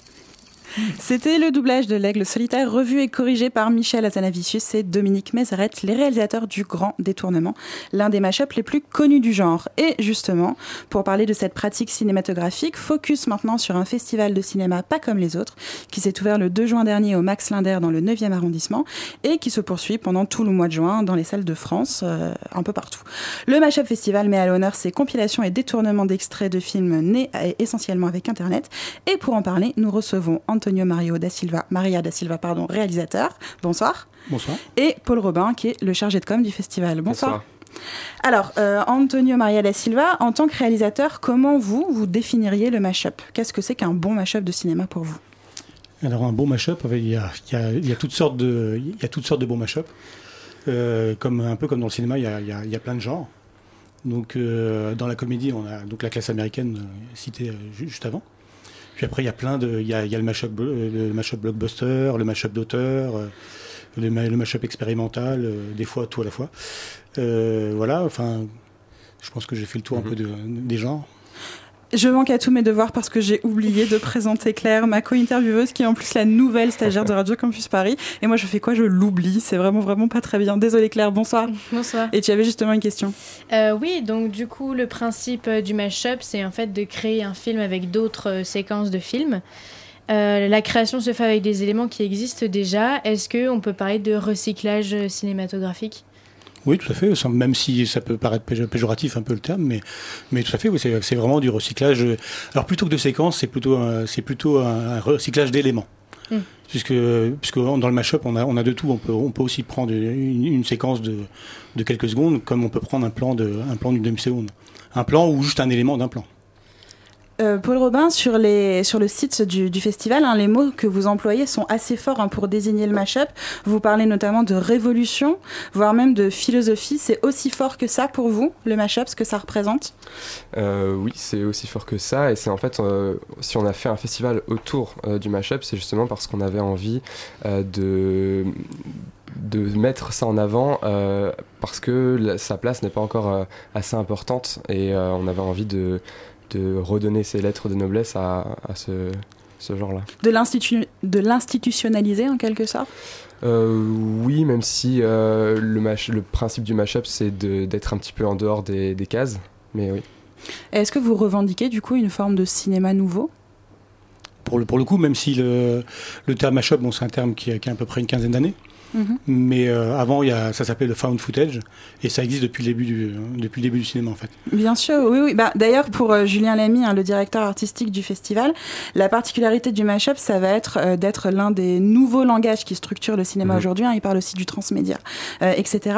C'était le doublage de l'aigle solitaire revu et corrigé par Michel Azanavicius et Dominique Mézeret, les réalisateurs du Grand Détournement, l'un des mashups les plus connus du genre. Et justement, pour parler de cette pratique cinématographique, focus maintenant sur un festival de cinéma pas comme les autres, qui s'est ouvert le 2 juin dernier au Max Linder dans le 9e arrondissement et qui se poursuit pendant tout le mois de juin dans les salles de France, euh, un peu partout. Le Mashup Festival met à l'honneur ses compilations et détournements d'extraits de films nés essentiellement avec Internet. Et pour en parler, nous recevons Antonio Mario da Silva, Maria da Silva, pardon, réalisateur. Bonsoir. Bonsoir. Et Paul Robin, qui est le chargé de com du festival. Bonsoir. Alors, euh, Antonio Maria da Silva, en tant que réalisateur, comment vous, vous définiriez le mashup? Qu'est-ce que c'est qu'un bon mashup de cinéma pour vous? Alors, un bon mashup, il y a, il y a, il y a toutes sortes de, il y a toutes sortes de bons mashups. Euh, comme, un peu comme dans le cinéma, il y a, il y a, il y a plein de genres. Donc, euh, dans la comédie, on a donc la classe américaine citée juste avant. Puis après, il y a plein de. Il y a, il y a le mashup le mashup blockbuster, le mashup d'auteur, euh, le, le mashup expérimental, euh, des fois tout à la fois. Euh, voilà, enfin, je pense que j'ai fait le tour un peu de, des genres. Je manque à tous mes devoirs parce que j'ai oublié de présenter Claire, ma co-intervieweuse, qui est en plus la nouvelle stagiaire de Radio Campus Paris. Et moi, je fais quoi? Je l'oublie. C'est vraiment, vraiment pas très bien. Désolée, Claire. Bonsoir. Bonsoir. Et tu avais justement une question. Euh, oui, donc du coup, le principe euh, du mashup, c'est en fait de créer un film avec d'autres euh, séquences de films. Euh, la création se fait avec des éléments qui existent déjà. Est-ce qu'on peut parler de recyclage cinématographique? Oui, tout à fait. Même si ça peut paraître péjo- péjoratif un peu le terme, mais, mais tout à fait, oui, c'est vraiment du recyclage. Alors plutôt que de séquences, c'est plutôt, un- c'est plutôt un, un recyclage d'éléments. Mm. Puisque, puisque dans le mashup, on a, on a de tout. On peut, on peut aussi prendre une, une séquence de, de quelques secondes, comme on peut prendre un plan de, un plan d'une demi-seconde. Un plan ou juste un élément d'un plan. Euh, Paul Robin, sur, les, sur le site du, festival, hein, les mots que vous employez sont assez forts hein, pour désigner le mashup. Vous parlez notamment de révolution, voire même de philosophie. C'est aussi fort que ça pour vous, le mashup, ce que ça représente? Euh, oui, c'est aussi fort que ça. Et c'est en fait, euh, si on a fait un festival autour du mashup, c'est justement parce qu'on avait envie de de mettre ça en avant parce que sa place n'est pas encore assez importante et on avait envie de, de redonner ses lettres de noblesse à, à ce, ce genre-là. De l'institu- de l'institutionnaliser en quelque sorte? Euh, oui, même si euh, le, mash- le principe du mashup c'est d'être un petit peu en dehors des, des cases, mais oui. Est-ce que vous revendiquez du coup une forme de cinéma nouveau? Pour le, pour le coup, même si le, le terme mashup, bon, c'est un terme qui a, qui a à peu près une quinzaine d'années. Mhm. Mais euh, avant, il y a, ça s'appelait le found footage, et ça existe depuis le début du, depuis le début du cinéma en fait. Bien sûr, oui, oui. Bah, D'ailleurs, pour euh, Julien Lamy, hein, le directeur artistique du festival, la particularité du mashup, ça va être euh, d'être l'un des nouveaux langages qui structurent le cinéma Mhm. aujourd'hui. hein. il parle aussi du transmédia, etc.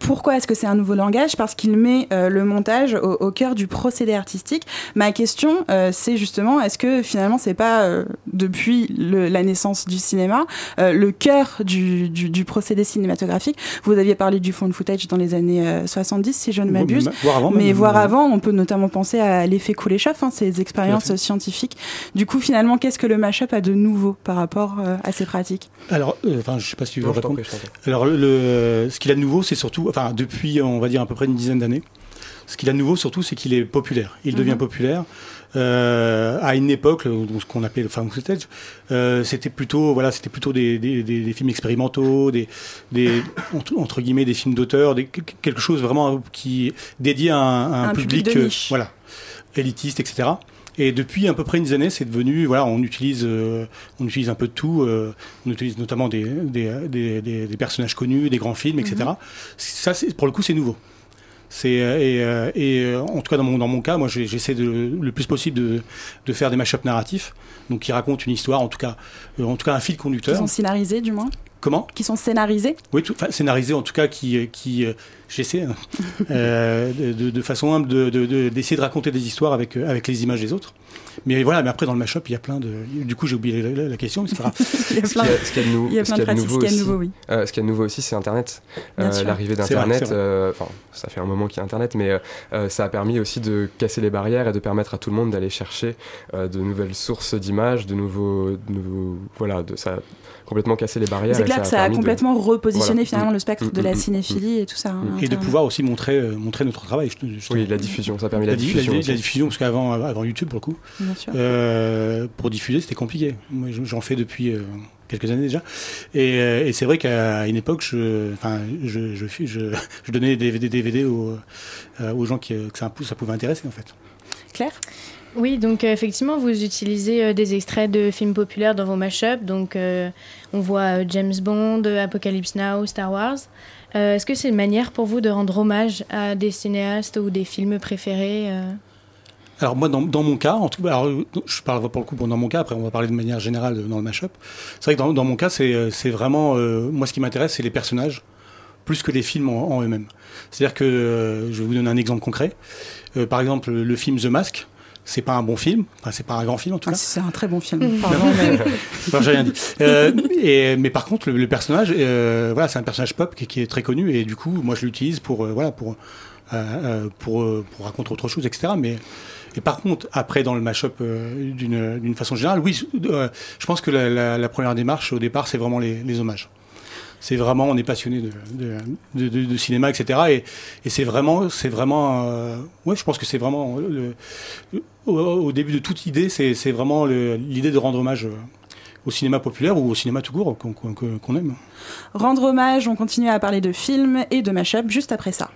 Pourquoi est-ce que c'est un nouveau langage? Parce qu'il met le montage au, au cœur du procédé artistique. Ma question, c'est justement, est-ce que finalement, c'est pas depuis le- la naissance du cinéma le cœur du, du- du procédé cinématographique Vous aviez parlé du found footage dans les années euh, 70, si je ne m'abuse. Voire avant, Mais même. voire avant, on peut notamment penser à l'effet Kuleshov, hein, ces expériences scientifiques. Du coup, finalement, qu'est-ce que le mashup a de nouveau par rapport euh, à ces pratiques? Alors, euh, enfin, je sais pas si tu veux Non, répondre. Alors, le, le- ce qu'il a de nouveau, c'est surtout, enfin, depuis, on va dire à peu près une dizaine d'années, ce qu'il a de nouveau surtout, c'est qu'il est populaire. Il devient Mhm. populaire. Euh, à une époque, ce qu'on appelait le found footage, euh, c'était plutôt, voilà, c'était plutôt des, des, des- des films expérimentaux, des, des entre, guillemets, des films d'auteur, quelque chose vraiment qui dédié à un, à un Un public public, de euh, voilà, élitiste, etc. Et depuis à peu près une d'années, c'est devenu, voilà, on utilise, euh, on utilise un peu de tout. euh, on utilise notamment des, des, des- des- personnages connus, des grands films, etc. Mhm. Ça, pour le coup, c'est nouveau. Euh, et, euh, et, euh, en tout cas dans mon dans mon cas, moi j'essaie de le plus possible de, faire des mashups narratifs, donc qui racontent une histoire, en tout cas, en tout cas un fil conducteur. sont scénarisés, du moins? Comment? Qui sont scénarisés? Oui, tout, enfin, scénarisé en tout cas, qui, qui euh, j'essaie hein, euh, de, de- façon humble de- de- de- d'essayer de, raconter des histoires avec, euh, avec les images des autres. Mais voilà, mais après dans le mashup, il y a plein de. Du coup, j'ai oublié la, la- la question, mais c'est pas grave. Il y a Ce qu'il y a- ce qu'il y a de nou- il y a ce plein de nouveau ce qu'il y a de aussi- nouveau, oui. euh, ce qu'il y a de nouveau aussi, c'est Internet. Bien Euh, sûr. L'arrivée d'Internet, euh, enfin, ça fait un moment qu'il y a Internet, mais euh, euh, ça a permis aussi de casser les barrières et de permettre à tout le monde d'aller chercher euh, de nouvelles sources d'images, de nouveaux, de nouveaux- voilà, de ça a complètement cassé les barrières. C'est clair que ça a de- complètement repositionné Voilà. finalement Mm. le spectre Mm, de mm, la mm, cinéphilie et tout ça. hein, Et de pouvoir aussi montrer, euh, montrer notre travail. je- je- Oui, la diffusion, ça a permis la di- diffusion La, aussi. diffusion, parce qu'avant avant YouTube, pour le coup, Bien sûr. euh, pour diffuser, c'était compliqué. Moi, je- j'en fais depuis euh, quelques années déjà. Et, et c'est vrai qu'à une époque, je, enfin, je, je, je, je, je donnais des DVD, DVD aux, aux gens qui, que ça, ça pouvait intéresser, en fait. Claire? Oui, donc euh, effectivement, vous utilisez euh, des extraits de films populaires dans vos mashups. Donc, euh, on voit James Bond, Apocalypse Now, Star Wars. Est-ce que c'est une manière pour vous de rendre hommage à des cinéastes ou des films préférés Alors moi, dans, mon cas, en tout, alors, je parle pour le coup dans mon cas, après on va parler de manière générale dans le mashup. C'est vrai que dans, mon cas, c'est vraiment, moi ce qui m'intéresse, c'est les personnages, plus que les films en, en eux-mêmes. C'est-à-dire que, je vais vous donner un exemple concret. Par exemple, le film The Mask, c'est pas un bon film, enfin, c'est pas un grand film en tout Ah, cas. c'est un très bon film. Pardon, mais- non, j'ai rien dit. Euh, et, mais par contre, le, le personnage, euh, voilà, c'est un personnage pop qui, qui est très connu et du coup, moi, je l'utilise pour, euh, voilà, pour, pour, pour raconter autre chose, etc. Mais et par contre, après, dans le mashup, euh, d'une d'une façon générale, oui, je, euh, je pense que la, la- la première démarche au départ, c'est vraiment les, les hommages. C'est vraiment, on est passionné de, cinéma, etc. Et, c'est vraiment, c'est vraiment, euh, ouais, je pense que c'est vraiment le, au, début de toute idée, c'est vraiment l'idée de rendre hommage euh, au cinéma populaire ou au cinéma tout court qu'on aime. Rendre hommage, on continue à parler de films et de mashup juste après ça.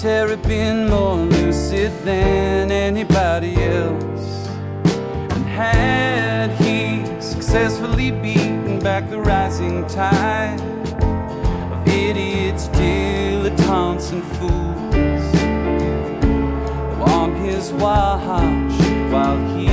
Commentary been more lucid than anybody else? And had he successfully beaten back the rising tide of idiots, dilettantes, and fools on his watch while he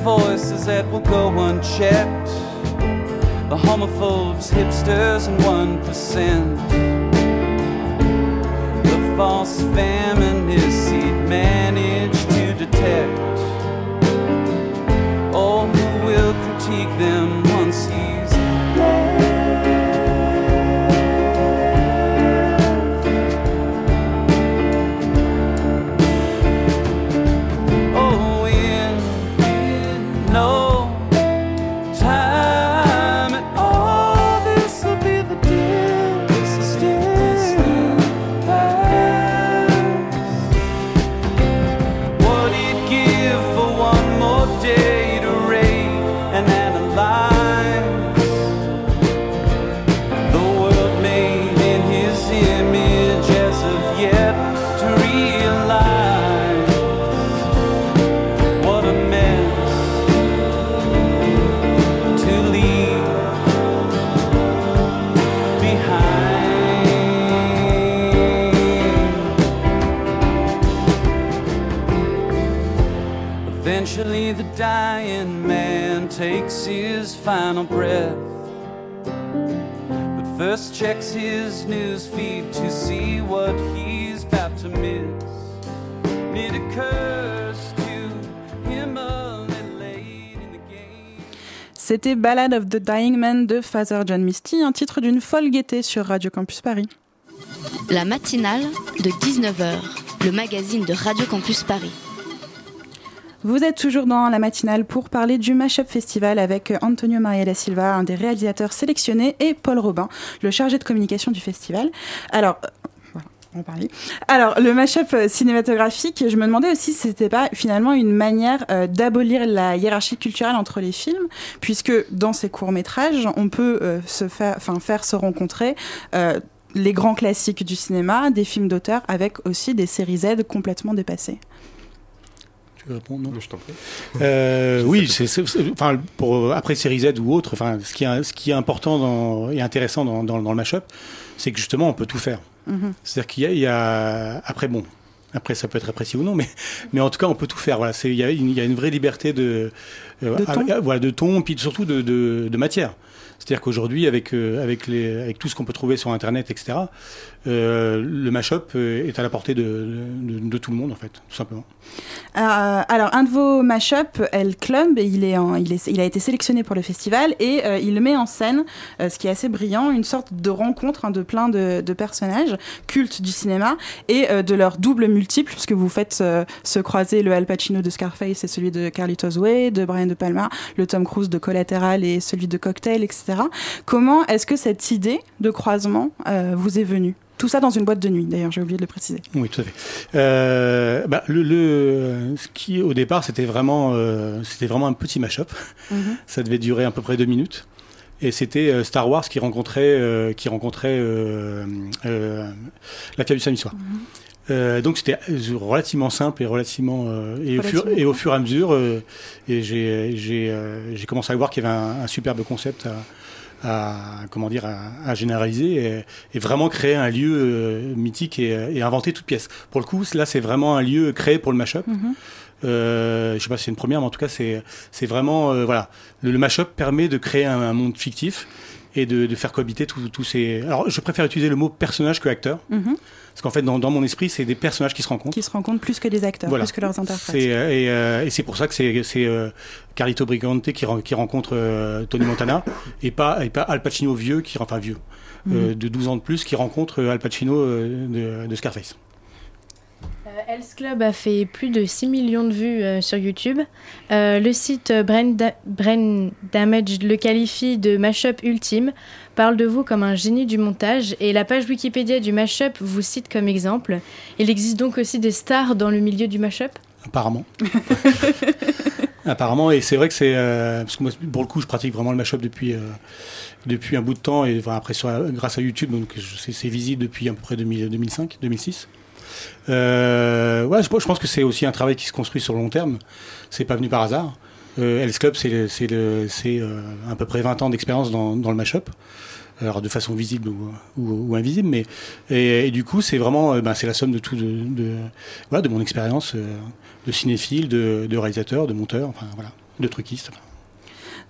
voices that will go unchecked. The homophobes, hipsters, and 1%. The false feminists he'd managed to detect. Final breath. But first, checks his news feed to see what he's about to miss. It occurs to him a little late in the game. C'était Ballad of the Dying Man de Father John Misty, un titre d'une folle gaieté sur Radio Campus Paris. La matinale de 19h, le magazine de Radio Campus Paris. Vous êtes toujours dans la matinale pour parler du Mashup Festival avec Antonio Maria da Silva, un des réalisateurs sélectionnés, et Paul Robin, le chargé de communication du festival. Alors, euh, on parlait. Alors, le mashup cinématographique, je me demandais aussi si c'était pas finalement une manière euh, d'abolir la hiérarchie culturelle entre les films, puisque dans ces courts-métrages, on peut euh, se faire, enfin, faire se rencontrer les grands classiques du cinéma, des films d'auteur, avec aussi des séries Z complètement dépassées. Tu veux répondre Non, je t'en prie. Euh, oui, c'est, c'est- c'est- enfin, pour, après série Z ou autre, enfin, ce qui est, ce qui est important dans- et intéressant dans, dans, dans le mashup, c'est que justement, on peut tout faire. Mhm. C'est-à-dire qu'il y a, il y a- après bon, après ça peut être apprécié ou non, mais, mais en tout cas, on peut tout faire. Voilà, c'est, il y a une, il y a une vraie liberté de, euh, De ton. ah, voilà, de ton, puis surtout de, de, de matière. C'est-à-dire qu'aujourd'hui, avec, euh, avec, les, avec tout ce qu'on peut trouver sur Internet, etc., euh, le mashup euh, est à la portée de, de, de tout le monde, en fait, tout simplement. Euh, alors, un de vos mashups, El Club, il, est en- il, est- il a été sélectionné pour le festival et euh, il met en scène, euh, ce qui est assez brillant, une sorte de rencontre hein, de plein de, de personnages cultes du cinéma et euh, de leurs doubles multiples, puisque vous faites euh, se croiser le Al Pacino de Scarface et celui de Carlitos Way, de Brian De Palma, le Tom Cruise de Collateral et celui de Cocktail, etc. Comment est-ce que cette idée de croisement euh, vous est venue? Tout ça dans une boîte de nuit, d'ailleurs, j'ai oublié de le préciser. Oui, tout à fait. Euh, bah, le, le- ce qui, au départ, c'était vraiment, euh, c'était vraiment un petit mash-up. Mhm. Ça devait durer à peu près deux minutes. Et c'était euh, Star Wars qui rencontrait, qui rencontrait la fière du samedi soir. Euh, donc c'était euh, relativement simple et relativement euh, et, au fur, Relativement et au fur et à mesure euh, et j'ai j'ai j'ai commencé à voir qu'il y avait un, un superbe concept à, à comment dire à, à généraliser et, et vraiment créer un lieu euh, mythique et, et inventer toute pièce. Pour le coup, là c'est vraiment un lieu créé pour le mashup. Mhm. Euh, je sais pas si c'est une première, mais en tout cas, c'est c'est vraiment euh, voilà. Le, le mashup permet de créer un, un monde fictif et de, de faire cohabiter tous ces. Alors, je préfère utiliser le mot personnage que acteur, Mhm. Parce qu'en fait, dans, dans mon esprit, c'est des personnages qui se rencontrent. Qui se rencontrent plus que des acteurs, Voilà. plus que leurs interprètes. Euh, et euh, et c'est pour ça que c'est c'est euh, Carlito Brigante qui, ren- qui rencontre euh, Tony Montana et pas et pas Al Pacino vieux qui enfin vieux Mhm. de 12 ans de plus qui rencontre Al Pacino de, de Scarface. Euh, Hell's Club a fait plus de 6 millions de vues euh, sur YouTube. Euh, le site Brain, Da- Brain Damage le qualifie de mashup ultime, parle de vous comme un génie du montage et la page Wikipédia du mashup vous cite comme exemple. Il existe donc aussi des stars dans le milieu du mashup? Apparemment. Apparemment, et c'est vrai que c'est. euh, parce que moi, pour le coup, je pratique vraiment le mashup depuis, euh, depuis un bout de temps, et enfin, après, sur, grâce à YouTube, donc c'est visible depuis à peu près 2000 2005, 2006. Euh, ouais, je, pense que c'est aussi un travail qui se construit sur le long terme. C'est pas venu par hasard. Euh, Club, c'est euh, à peu près 20 ans d'expérience dans, dans le mashup. Alors de façon visible ou, invisible, mais et, du coup c'est vraiment ben, c'est la somme de tout de, voilà, de mon expérience de cinéphile, de, de réalisateur, de monteur, enfin voilà, de truquiste. enfin.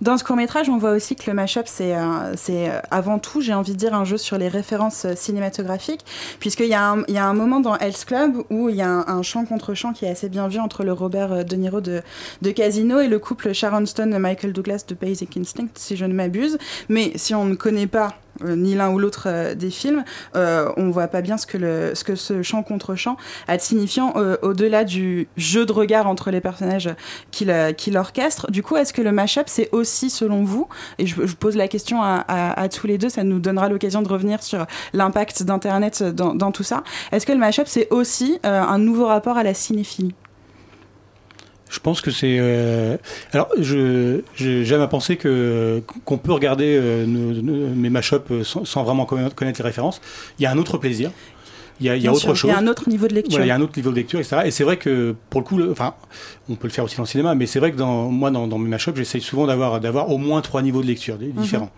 Dans ce court métrage, on voit aussi que le mashup, c'est euh, euh, avant tout, j'ai envie de dire, un jeu sur les références euh, cinématographiques, puisqu'il y, a un- moment dans Hell's Club où il y a un, chant contre chant qui est assez bien vu entre le Robert De Niro de, de Casino et le couple Sharon Stone-Michael Douglas de Basic Instinct, si je ne m'abuse. Mais si on ne connaît pas ni l'un ou l'autre euh, des films, euh, on voit pas bien ce que, ce que chant contre chant a de signifiant euh, au-delà du jeu de regard entre les personnages qu'il euh, qu'il orchestre. Du coup, est-ce que le mashup, c'est aussi, selon vous, et je, pose la question à, tous les deux, ça nous donnera l'occasion de revenir sur l'impact d'Internet dans, dans tout ça, est-ce que le mashup, c'est aussi euh, un nouveau rapport à la cinéphilie? Je pense que c'est. euh, Alors, je j'aime à penser que qu'on peut regarder euh, nos- nos- mes mashups sans, sans vraiment connaître les références. Il y a un autre plaisir. Il y a, il y a autre sûr, chose. Il y a un autre niveau de lecture. Voilà, il y a un autre niveau de lecture, etc. Et c'est vrai que pour le coup, le- enfin, on peut le faire aussi dans le cinéma, mais c'est vrai que dans, moi, dans, dans mes mashups, j'essaye souvent d'avoir, d'avoir au moins trois niveaux de lecture Mhm. différents.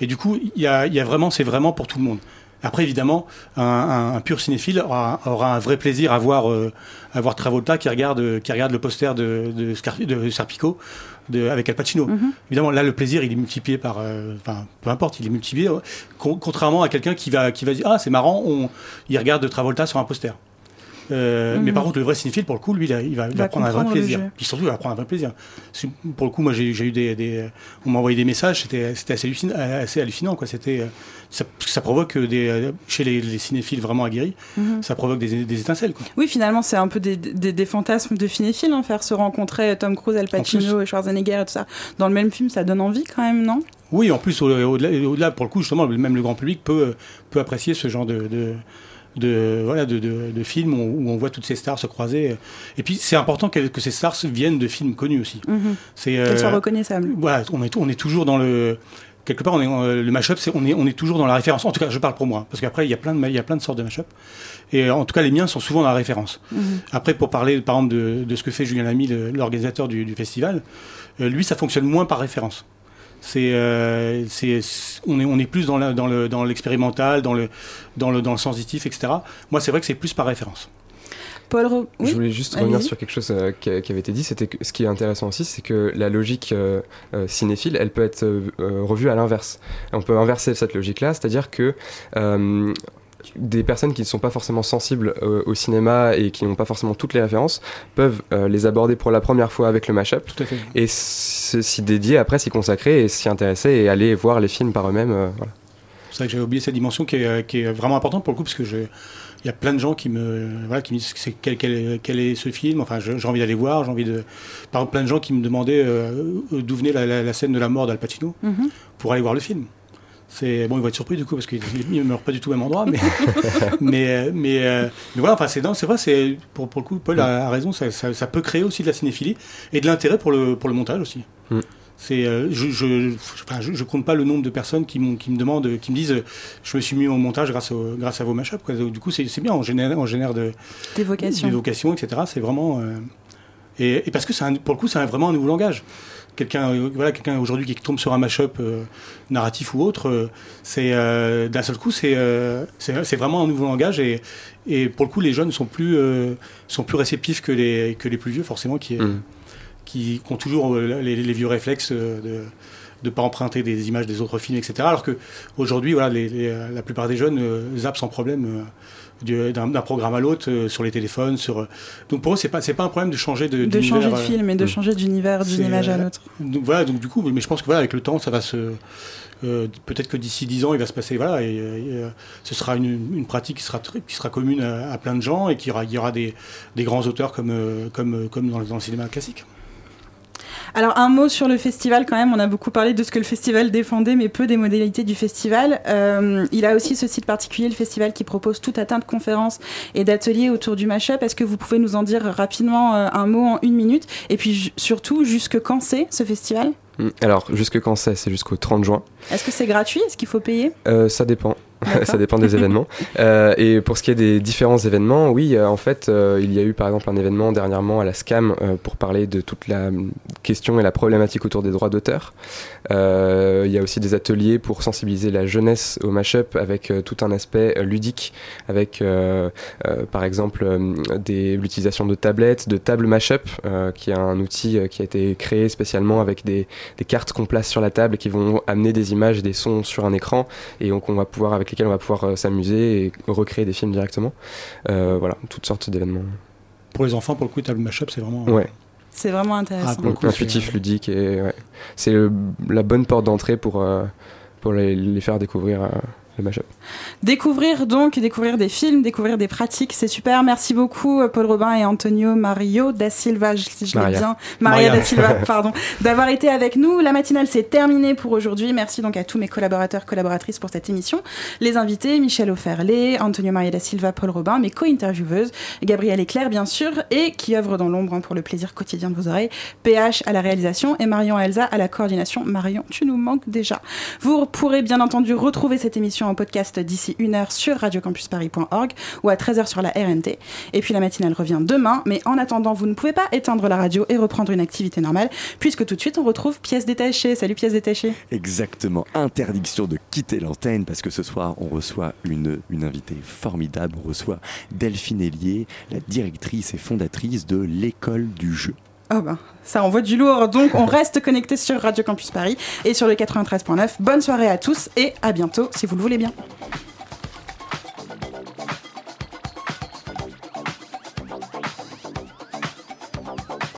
Et du coup, il y a, il y a vraiment, c'est vraiment pour tout le monde. Après, évidemment, un, un- un pur cinéphile aura, aura un vrai plaisir à voir, euh, à voir Travolta qui regarde, qui regarde le poster de, de, Scar- de Serpico de, avec Al Pacino. Mhm. Évidemment, là, le plaisir, il est multiplié par. euh, Enfin, peu importe, il est multiplié. con- contrairement à quelqu'un qui va, qui va dire Ah, c'est marrant, on, il regarde Travolta sur un poster. Euh, Mhm. Mais par contre, le vrai cinéphile, pour le coup, lui, il, a- il va, il Va va prendre un vrai plaisir. Puis surtout, il va prendre un vrai plaisir. Pour le coup, moi, j'ai eu des, des- on m'a envoyé des messages, c'était assez, hallucinant, assez hallucinant, quoi. C'était, euh, ça, ça provoque des, euh, chez les, les cinéphiles vraiment aguerris, Mhm. ça provoque des, des étincelles, quoi. Oui, finalement, c'est un peu des, des, des fantasmes de cinéphiles, hein, faire se rencontrer Tom Cruise, Al Pacino et Schwarzenegger et tout ça. Dans le même film, ça donne envie quand même, non? Oui, en plus, au- au-delà, au-delà, pour le coup, justement, même le grand public peut, peut apprécier ce genre de, de, de, voilà, de, de, de films où, où on voit toutes ces stars se croiser. Et puis, c'est important que, que ces stars viennent de films connus aussi. Mhm. C'est, Qu'elles soient euh, reconnaissables. Voilà, on est, on est toujours dans le. Quelque part, on est, le mashup, c'est, on, est, on est toujours dans la référence. En tout cas, je parle pour moi. Parce qu'après, il y, a plein de, il y a plein de sortes de mashup. Et euh, en tout cas, les miens sont souvent dans la référence. Mhm. Après, pour parler, par exemple, de, de ce que fait Julien Lamy, l'organisateur du, du festival, euh, lui, ça fonctionne moins par référence. C'est, euh, c'est, on, est, on est plus dans, la- dans, le, dans l'expérimental, dans le, dans, le, dans le sensitif, etc. Moi, c'est vrai que c'est plus par référence. Paul oui Je voulais juste revenir Allez-y. sur quelque chose euh, qui, avait été dit. C'était que ce qui est intéressant aussi, c'est que la logique euh, euh, cinéphile, elle peut être euh, revue à l'inverse. On peut inverser cette logique-là, c'est-à-dire que euh, des personnes qui ne sont pas forcément sensibles euh, au cinéma et qui n'ont pas forcément toutes les références peuvent euh, les aborder pour la première fois avec le mashup Tout à fait. et s'y dédier après, s'y consacrer et s'y intéresser et aller voir les films par eux-mêmes. euh, voilà. C'est vrai que j'avais oublié cette dimension qui est, qui est vraiment importante pour le coup, parce que je, il y a plein de gens qui me, voilà, qui me disent quel, quel, quel est ce film. Enfin, j'ai envie d'aller voir, j'ai envie de. Par exemple, plein de gens qui me demandaient euh, d'où venait la, la- la scène de la mort d'Al Pacino Mhm. pour aller voir le film. C'est bon, ils vont être surpris du coup parce qu'ils ne meurent pas du tout au même endroit, mais mais mais, euh, mais voilà, enfin c'est non, c'est vrai, c'est pour, pour le coup, Paul a, a raison, ça, ça, ça peut créer aussi de la cinéphilie et de l'intérêt pour le pour le montage aussi. Mm. C'est, euh, je, je, enfin, je, je compte pas le nombre de personnes qui, m'ont- qui me demandent, qui me disent, euh, je me suis mis au montage grâce, au, grâce à vos mashups. Quoi. Du coup, c'est c'est bien, on génère, on génère de, Des vocations. des vocations, etc. C'est vraiment, euh, et, et parce que c'est un- pour le coup, c'est vraiment un nouveau langage. Quelqu'un, euh, voilà, quelqu'un aujourd'hui qui tombe sur un mashup euh, narratif ou autre, euh, c'est euh, d'un seul coup, c'est, c'est, vraiment un nouveau langage et, et pour le coup, les jeunes sont plus, sont plus réceptifs que les, que les plus vieux, forcément, qui, Mm. qui, qui ont toujours les, les vieux réflexes de de pas emprunter des images des autres films, etc. Alors que aujourd'hui, voilà, les- les, la plupart des jeunes zappent sans problème d'un programme à l'autre euh, sur les téléphones. Sur, euh, donc pour eux, c'est pas c'est pas un problème de changer de De changer de euh, film et de Mm. changer d'univers, d'une image à euh, l'autre. donc voilà, donc du coup, mais je pense que voilà, avec le temps, ça va se. euh, Peut-être que d'ici 10 ans, il va se passer. Voilà, et, euh, et, euh, ce sera une, une pratique qui sera, qui sera commune à, à plein de gens et qu'il y aura, il y aura des, des grands auteurs comme, euh, comme, euh, comme dans, le- dans le cinéma classique. Alors un mot sur le festival quand même, on a beaucoup parlé de ce que le festival défendait, mais peu des modalités du festival. Euh, il a aussi ce site particulier, le festival, qui propose tout un tas de conférences et d'ateliers autour du mashup. Est-ce que vous pouvez nous en dire rapidement euh, un mot en une minute? Et puis surtout, jusque quand c'est ce festival? Alors, jusque quand c'est? C'est jusqu'au 30 juin. Est-ce que c'est gratuit? Est-ce qu'il faut payer? Euh, ça dépend. Ça dépend des événements. Euh, et pour ce qui est des différents événements, oui, euh, en fait, il y a eu par exemple un événement dernièrement à la SCAM pour parler de toute la hum, question et la problématique autour des droits d'auteur. Il y a aussi des ateliers pour sensibiliser la jeunesse au mashup avec tout un aspect ludique, avec par exemple l'utilisation de tablettes, de tables mashup, qui est un outil qui a été créé spécialement avec des, des cartes qu'on place sur la table et qui vont amener des images et des sons sur un écran et donc on va pouvoir avec lesquels on va pouvoir euh, s'amuser et recréer des films directement. Euh, voilà, toutes sortes d'événements. Pour les enfants, pour le coup, Table Mashup, c'est vraiment. Ouais. C'est vraiment intéressant. le coup, Intuitif, c'est- ludique et ouais. c'est euh, la bonne porte d'entrée pour euh, pour les, les faire découvrir euh, le mashup. Découvrir donc, découvrir des films, découvrir des pratiques, c'est super. Merci beaucoup euh, Paul Robin et Antonio Mario da Silva, si je l'ai bien, Maria, Maria. da Silva, pardon, d'avoir été avec nous. La matinale c'est terminé pour aujourd'hui. Merci donc à tous mes collaborateurs, collaboratrices pour cette émission. Les invités, Michel Oferlé, Antonio Maria da Silva, Paul Robin, mes co-intervieweuses, Gabrielle et Claire bien sûr, et qui œuvrent dans l'ombre hein, pour le plaisir quotidien de vos oreilles, PH à la réalisation et Marion Elsa à la coordination. Marion, tu nous manques déjà. Vous pourrez bien entendu retrouver cette émission en podcast d'ici une heure sur radiocampusparis.org ou à 13h sur la RNT. Et puis la matinale revient demain, mais en attendant, vous ne pouvez pas éteindre la radio et reprendre une activité normale, puisque tout de suite on retrouve pièces détachées. Salut pièces détachées. Exactement, interdiction de quitter l'antenne parce que ce soir on reçoit une, une invitée formidable, on reçoit Delphine Hélier, la directrice et fondatrice de l'école du jeu. Oh ben, ça envoie du lourd, donc on reste connecté sur Radio Campus Paris et sur le 93.9. Bonne soirée à tous et à bientôt si vous le voulez bien.